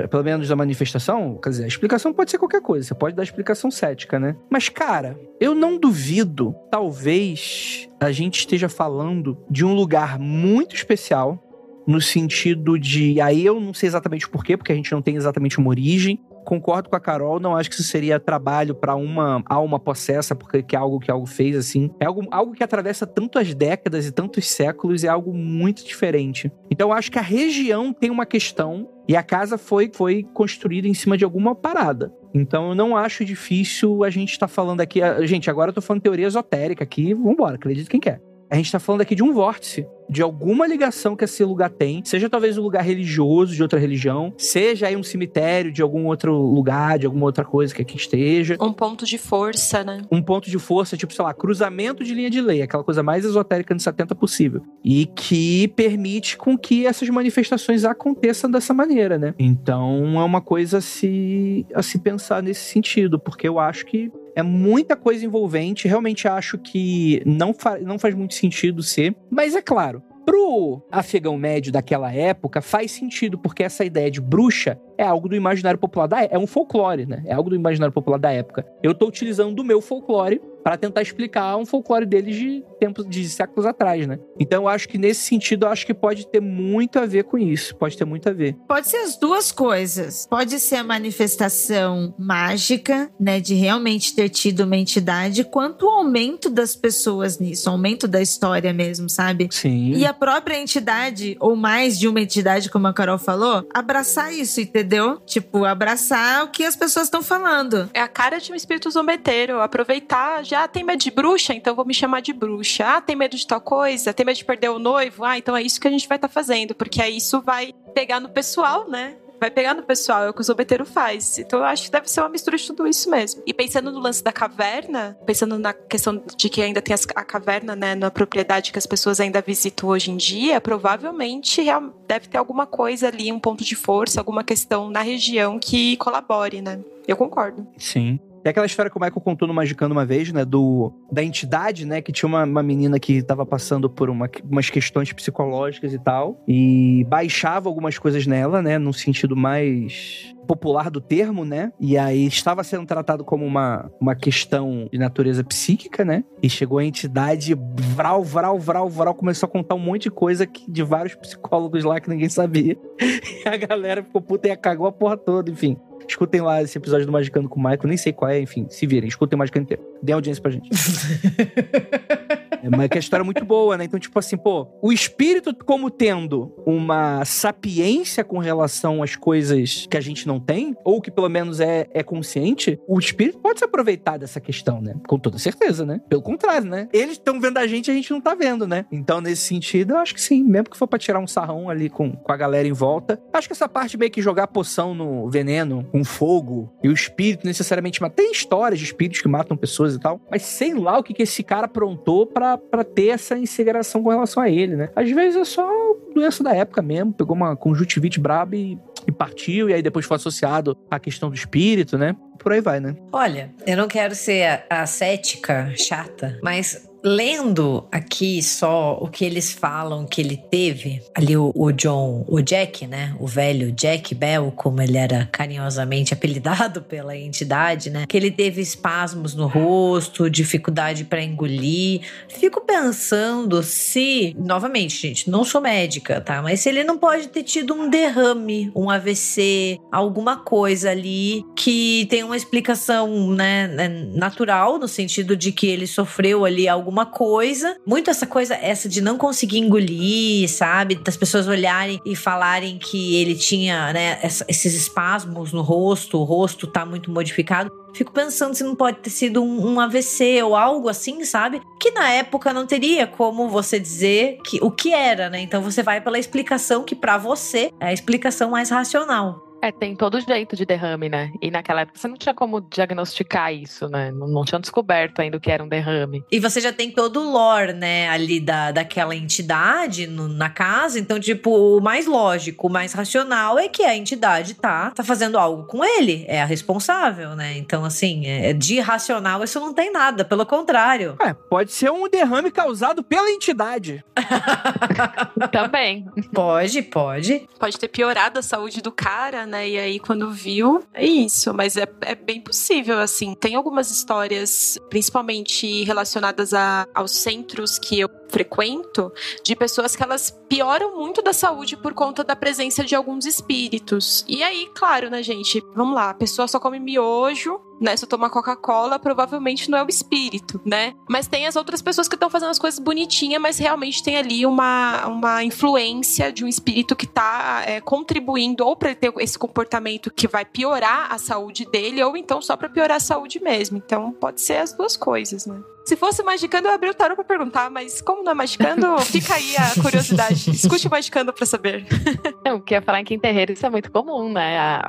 [SPEAKER 1] Pelo menos da manifestação, quer dizer, a explicação pode ser qualquer coisa, você pode dar explicação cética, né? Mas, cara, eu não duvido, talvez a gente esteja falando de um lugar muito especial, no sentido de. Aí eu não sei exatamente porquê, porque a gente não tem exatamente uma origem, concordo com a Carol, não acho que isso seria trabalho para uma alma possessa, porque que é algo que algo fez assim. É algo, algo que atravessa tantas décadas e tantos séculos, é algo muito diferente. Então acho que a região tem uma questão e a casa foi, foi construída em cima de alguma parada. Então eu não acho difícil a gente estar tá falando aqui. Gente, agora eu tô falando teoria esotérica aqui, vambora, acredito quem quer. A gente tá falando aqui de um vórtice de alguma ligação que esse lugar tem, seja talvez um lugar religioso de outra religião, seja aí um cemitério de algum outro lugar, de alguma outra coisa que aqui esteja.
[SPEAKER 4] Um ponto de força, né?
[SPEAKER 1] Um ponto de força, tipo, sei lá, cruzamento de linha de lei, aquela coisa mais esotérica de 70 possível. E que permite com que essas manifestações aconteçam dessa maneira, né? Então é uma coisa a se, a se pensar nesse sentido, porque eu acho que é muita coisa envolvente. Realmente acho que não, fa não faz muito sentido ser. Mas é claro, pro afegão médio daquela época faz sentido, porque essa ideia de bruxa é algo do imaginário popular da é um folclore, né? É algo do imaginário popular da época. Eu tô utilizando do meu folclore para tentar explicar um folclore deles de tempos de séculos atrás, né? Então eu acho que nesse sentido eu acho que pode ter muito a ver com isso, pode ter muito a ver.
[SPEAKER 3] Pode ser as duas coisas. Pode ser a manifestação mágica, né, de realmente ter tido uma entidade, quanto o aumento das pessoas nisso, o aumento da história mesmo, sabe?
[SPEAKER 1] Sim.
[SPEAKER 3] E a própria entidade ou mais de uma entidade, como a Carol falou, abraçar isso, entendeu? Tipo, abraçar o que as pessoas estão falando.
[SPEAKER 4] É a cara de um espírito zombeteiro, aproveitar já tem medo de bruxa, então vou me chamar de bruxa. Ah, tem medo de tal coisa, tem medo de perder o noivo. Ah, então é isso que a gente vai estar tá fazendo, porque aí isso vai pegar no pessoal, né? Vai pegar no pessoal, é o que o zombeteiro faz. Então eu acho que deve ser uma mistura de tudo isso mesmo. E pensando no lance da caverna, pensando na questão de que ainda tem a caverna, né, na propriedade que as pessoas ainda visitam hoje em dia, provavelmente deve ter alguma coisa ali, um ponto de força, alguma questão na região que colabore, né? Eu concordo.
[SPEAKER 1] Sim. Tem aquela história que o Michael contou no Magicando uma vez, né? Do, da entidade, né? Que tinha uma, uma menina que tava passando por uma, umas questões psicológicas e tal. E baixava algumas coisas nela, né? No sentido mais popular do termo, né? E aí estava sendo tratado como uma, uma questão de natureza psíquica, né? E chegou a entidade, vral, vral, vral, vral, começou a contar um monte de coisa que, de vários psicólogos lá que ninguém sabia. E a galera ficou puta e cagou a porra toda, enfim. Escutem lá esse episódio do Magicando com o Michael, nem sei qual é, enfim, se virem, escutem o Magicando inteiro. Dê audiência pra gente. é, mas que a história é muito boa, né? Então, tipo assim, pô, o espírito como tendo uma sapiência com relação às coisas que a gente não tem, ou que pelo menos é, é consciente, o espírito pode se aproveitar dessa questão, né? Com toda certeza, né? Pelo contrário, né? Eles estão vendo a gente e a gente não tá vendo, né? Então, nesse sentido, eu acho que sim. Mesmo que for pra tirar um sarrão ali com, com a galera em volta. Acho que essa parte meio que jogar poção no veneno, com fogo e o espírito necessariamente mata. Tem histórias de espíritos que matam pessoas e tal, mas sei lá o que, que esse cara aprontou para ter essa insegração com relação a ele, né? Às vezes é só doença da época mesmo, pegou uma conjuntivite braba e, e partiu, e aí depois foi associado à questão do espírito, né? Por aí vai, né?
[SPEAKER 2] Olha, eu não quero ser a, a cética chata, mas lendo aqui só o que eles falam que ele teve, ali o, o, John, o Jack, né? O velho Jack Bell, como ele era carinhosamente apelidado pela entidade, né? Que ele teve espasmos no rosto, dificuldade para engolir. Fico pensando se, novamente, gente, não sou médica, tá? Mas se ele não pode ter tido um derrame, um AVC, alguma coisa ali que tem uma explicação, né, né natural, no sentido de que ele sofreu ali algo alguma coisa. Muito essa coisa, essa de não conseguir engolir, sabe? Das pessoas olharem e falarem que ele tinha, né, esses espasmos no rosto, o rosto tá muito modificado. Fico pensando se não pode ter sido um, um, AVC ou algo assim, sabe? Que na época não teria como você dizer que o que era, né? Então você vai pela explicação que para você é a explicação mais racional.
[SPEAKER 5] É, tem todo jeito de derrame, né? E naquela época você não tinha como diagnosticar isso, né? Não, não tinham descoberto ainda o que era um derrame.
[SPEAKER 2] E você já tem todo o lore, né, ali da, daquela entidade no, na casa. Então, tipo, o mais lógico, o mais racional é que a entidade tá, tá fazendo algo com ele. É a responsável, né? Então, assim, é, de irracional isso não tem nada, pelo contrário.
[SPEAKER 1] É, pode ser um derrame causado pela entidade.
[SPEAKER 5] Também.
[SPEAKER 2] Pode, pode.
[SPEAKER 4] Pode ter piorado a saúde do cara, né? E aí, quando viu, é isso. Mas é, é bem possível, assim. Tem algumas histórias, principalmente relacionadas a, aos centros que eu frequento, de pessoas que elas pioram muito da saúde por conta da presença de alguns espíritos. E aí, claro, né, gente? Vamos lá, a pessoa só come miojo, né? Se eu tomar Coca-Cola, provavelmente não é o espírito, né? Mas tem as outras pessoas que estão fazendo as coisas bonitinhas, mas realmente tem ali uma, uma influência de um espírito que está é, contribuindo ou para ter esse comportamento que vai piorar a saúde dele, ou então só para piorar a saúde mesmo. Então pode ser as duas coisas, né? Se fosse magicando, eu abri o tarô pra perguntar, mas como não é magicando, fica aí a curiosidade. Escute o magicando pra saber.
[SPEAKER 5] O que ia falar em Quinta Terreiro, isso é muito comum, né? A,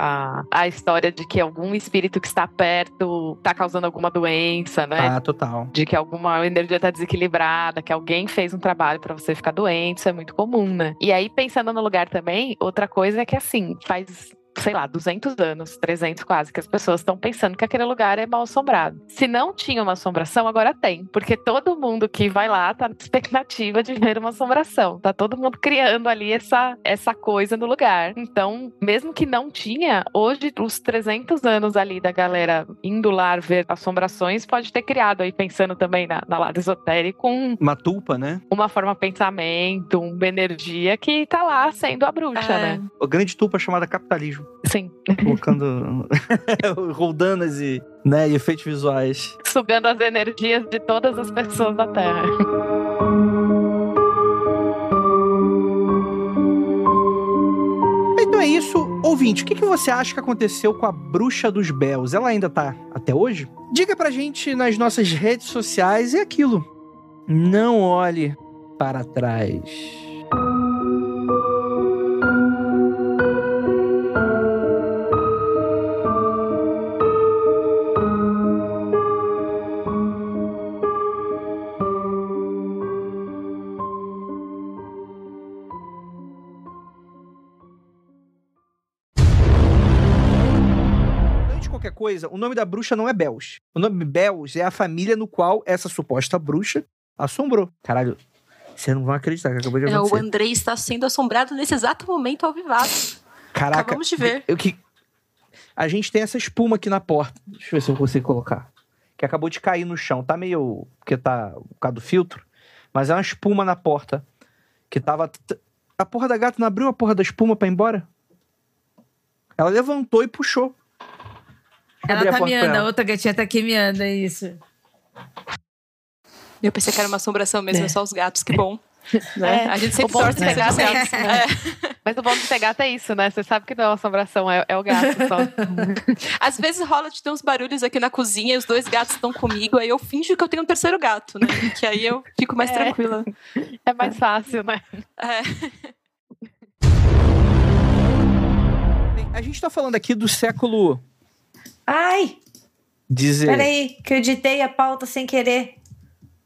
[SPEAKER 5] a, a, história de que algum espírito que está perto tá causando alguma doença, né?
[SPEAKER 1] Ah, total.
[SPEAKER 5] De que alguma energia tá desequilibrada, que alguém fez um trabalho para você ficar doente, isso é muito comum, né? E aí, pensando no lugar também, outra coisa é que, assim, faz sei lá, 200 anos, 300 quase, que as pessoas estão pensando que aquele lugar é mal assombrado. Se não tinha uma assombração, agora tem, porque todo mundo que vai lá tá na expectativa de ver uma assombração. Tá todo mundo criando ali essa, essa coisa no lugar. Então, mesmo que não tinha, hoje os 300 anos ali da galera indo lá ver assombrações pode ter criado aí, pensando também na, na lado esotérico, um,
[SPEAKER 1] uma tulpa, né?
[SPEAKER 5] Uma forma de pensamento, uma energia que tá lá sendo a bruxa, é. né?
[SPEAKER 1] A grande tulpa chamada capitalismo.
[SPEAKER 5] Sim.
[SPEAKER 1] Colocando roldanas e, né, e efeitos visuais.
[SPEAKER 5] Sugando as energias de todas as pessoas da Terra.
[SPEAKER 1] Então é isso. Ouvinte, o que, que você acha que aconteceu com a Bruxa dos Belos? Ela ainda tá até hoje? Diga pra gente nas nossas redes sociais e aquilo. Não olhe para trás. Coisa, o nome da bruxa não é Bells. O nome Bells é a família no qual essa suposta bruxa assombrou. Caralho, você não vai acreditar que acabou de acontecer.
[SPEAKER 4] É, o Andrei está sendo assombrado nesse exato momento ao vivaço.
[SPEAKER 1] Caraca.
[SPEAKER 4] Acabamos de ver.
[SPEAKER 1] Eu, que... A gente tem essa espuma aqui na porta. Deixa eu ver se eu consigo colocar. Que acabou de cair no chão. Tá meio... Porque tá por causa do filtro. Mas é uma espuma na porta. Que tava... A porra da gata não abriu a porra da espuma pra ir embora? Ela levantou e puxou.
[SPEAKER 3] Ela tá miando, a outra gatinha tá aqui miando, é isso.
[SPEAKER 4] Eu pensei que era uma assombração mesmo, é, é só os gatos, que bom. Né? É. A gente sempre torce pra gato.
[SPEAKER 5] É. Mas o bom de ter gato é isso, né? Você sabe que não é uma assombração, é, é o gato só.
[SPEAKER 4] Às vezes rola de ter uns barulhos aqui na cozinha os dois gatos estão comigo, aí eu finjo que eu tenho um terceiro gato, né? Que aí eu fico mais
[SPEAKER 5] é.
[SPEAKER 4] tranquila.
[SPEAKER 5] É mais fácil, né?
[SPEAKER 4] É.
[SPEAKER 1] A gente tá falando aqui do século
[SPEAKER 2] Ai!
[SPEAKER 1] Dizer.
[SPEAKER 2] Peraí, que eu editei a pauta sem querer.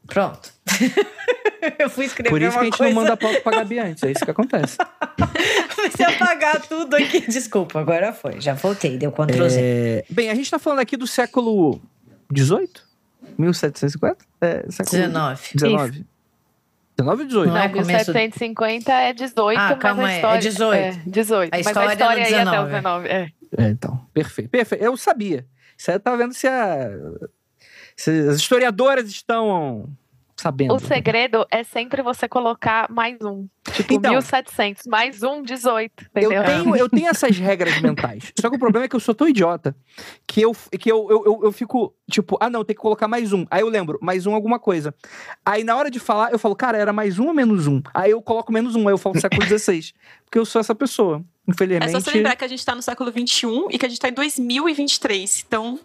[SPEAKER 2] Pronto. eu fui escrever
[SPEAKER 1] Por isso
[SPEAKER 2] que a
[SPEAKER 1] gente
[SPEAKER 2] coisa...
[SPEAKER 1] não manda a pauta pra Gabi antes, é isso que acontece.
[SPEAKER 2] Você apagar tudo aqui. Desculpa, agora foi. Já voltei, deu Ctrl Z.
[SPEAKER 1] É... Bem, a gente tá falando aqui do século XVIII? 1750? É, século
[SPEAKER 2] 19.
[SPEAKER 1] 19. 19 ou 18?
[SPEAKER 5] Não, é 1750 é 18,
[SPEAKER 2] ah,
[SPEAKER 5] mas
[SPEAKER 2] calma
[SPEAKER 5] a história...
[SPEAKER 2] É 18.
[SPEAKER 5] É 18.
[SPEAKER 2] A história,
[SPEAKER 5] mas a história
[SPEAKER 2] é
[SPEAKER 5] ia até o 19. É.
[SPEAKER 1] É, então, perfeito. perfeito. Eu sabia. Você tá vendo se, a, se as historiadoras estão sabendo.
[SPEAKER 5] O segredo é sempre você colocar mais um. Tipo,
[SPEAKER 1] Então.
[SPEAKER 5] 1700, mais um, 18.
[SPEAKER 1] Eu tenho, eu tenho essas regras mentais. Só que o problema é que eu sou tão idiota que eu, que eu, eu, eu, eu fico, tipo, ah, não, tem que colocar mais um. Aí eu lembro, mais um alguma coisa. Aí na hora de falar, eu falo, cara, era mais um ou menos um? Aí eu coloco menos um, aí eu falo século XVI. porque eu sou essa pessoa.
[SPEAKER 4] É
[SPEAKER 1] Infelizmente.
[SPEAKER 4] só você lembrar que a gente tá no século XXI e que a gente tá em 2023. Então,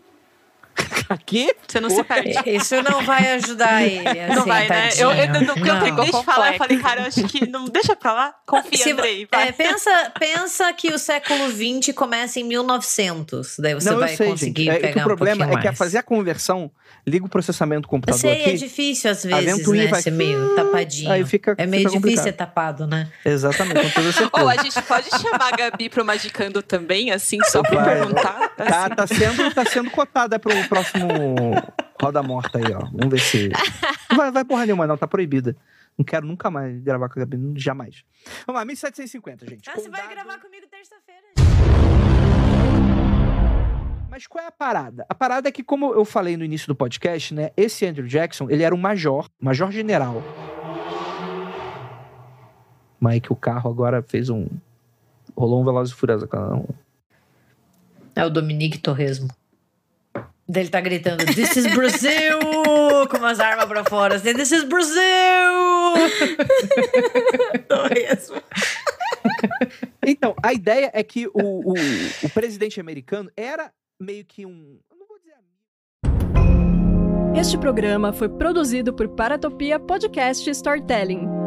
[SPEAKER 1] Aqui?
[SPEAKER 4] você não se perde.
[SPEAKER 2] Isso não vai ajudar ele.
[SPEAKER 4] Não
[SPEAKER 2] assim,
[SPEAKER 4] vai, né?
[SPEAKER 2] tadinho.
[SPEAKER 4] Eu, eu, eu, eu
[SPEAKER 2] Não.
[SPEAKER 4] terminei de falar, eu falei, cara, eu acho que não deixa pra lá. Confia,
[SPEAKER 2] Se-
[SPEAKER 4] Andrei. Vai.
[SPEAKER 2] é, pensa, pensa que o século XX começa em 1900. Daí você
[SPEAKER 1] não,
[SPEAKER 2] vai
[SPEAKER 1] sei,
[SPEAKER 2] conseguir
[SPEAKER 1] gente. É,
[SPEAKER 2] pegar
[SPEAKER 1] que o problema
[SPEAKER 2] um pouquinho
[SPEAKER 1] é que a
[SPEAKER 2] mais.
[SPEAKER 1] fazer a conversão, liga o processamento do
[SPEAKER 2] Eu
[SPEAKER 1] computador
[SPEAKER 2] sei,
[SPEAKER 1] aqui.
[SPEAKER 2] é difícil às vezes, né?
[SPEAKER 1] vai-
[SPEAKER 2] Ser meio tapadinho.
[SPEAKER 1] Aí fica-
[SPEAKER 2] é meio
[SPEAKER 1] fica
[SPEAKER 2] difícil
[SPEAKER 1] complicado.
[SPEAKER 2] ser tapado, né?
[SPEAKER 1] Exatamente, com toda certeza.
[SPEAKER 4] Ou a gente pode chamar a Gabi pro Magicando também, assim, só pra
[SPEAKER 1] Vai.
[SPEAKER 4] perguntar.
[SPEAKER 1] Tá,
[SPEAKER 4] assim.
[SPEAKER 1] tá sendo, tá sendo cotada pro próximo Roda Morta aí, ó. Vamos ver se. Não vai, vai porra nenhuma, não, tá proibida. Não quero nunca mais gravar com a Gabi, jamais. Vamos lá, 1750, gente.
[SPEAKER 2] Ah, você vai gravar comigo terça-feira.
[SPEAKER 1] Mas qual é a parada? A parada é que, como eu falei no início do podcast, né? Esse Andrew Jackson, ele era um major, major general. Mike, o carro agora fez um. Rolou um Veloz e Furioso.
[SPEAKER 2] É o Dominique Torresmo. Ele tá gritando, This is Brazil! Com umas armas pra fora, assim, This is Brazil! Torresmo.
[SPEAKER 1] Então, a ideia é que o, o, o presidente americano era meio que um.
[SPEAKER 8] Este programa foi produzido por Paratopia Podcast Storytelling.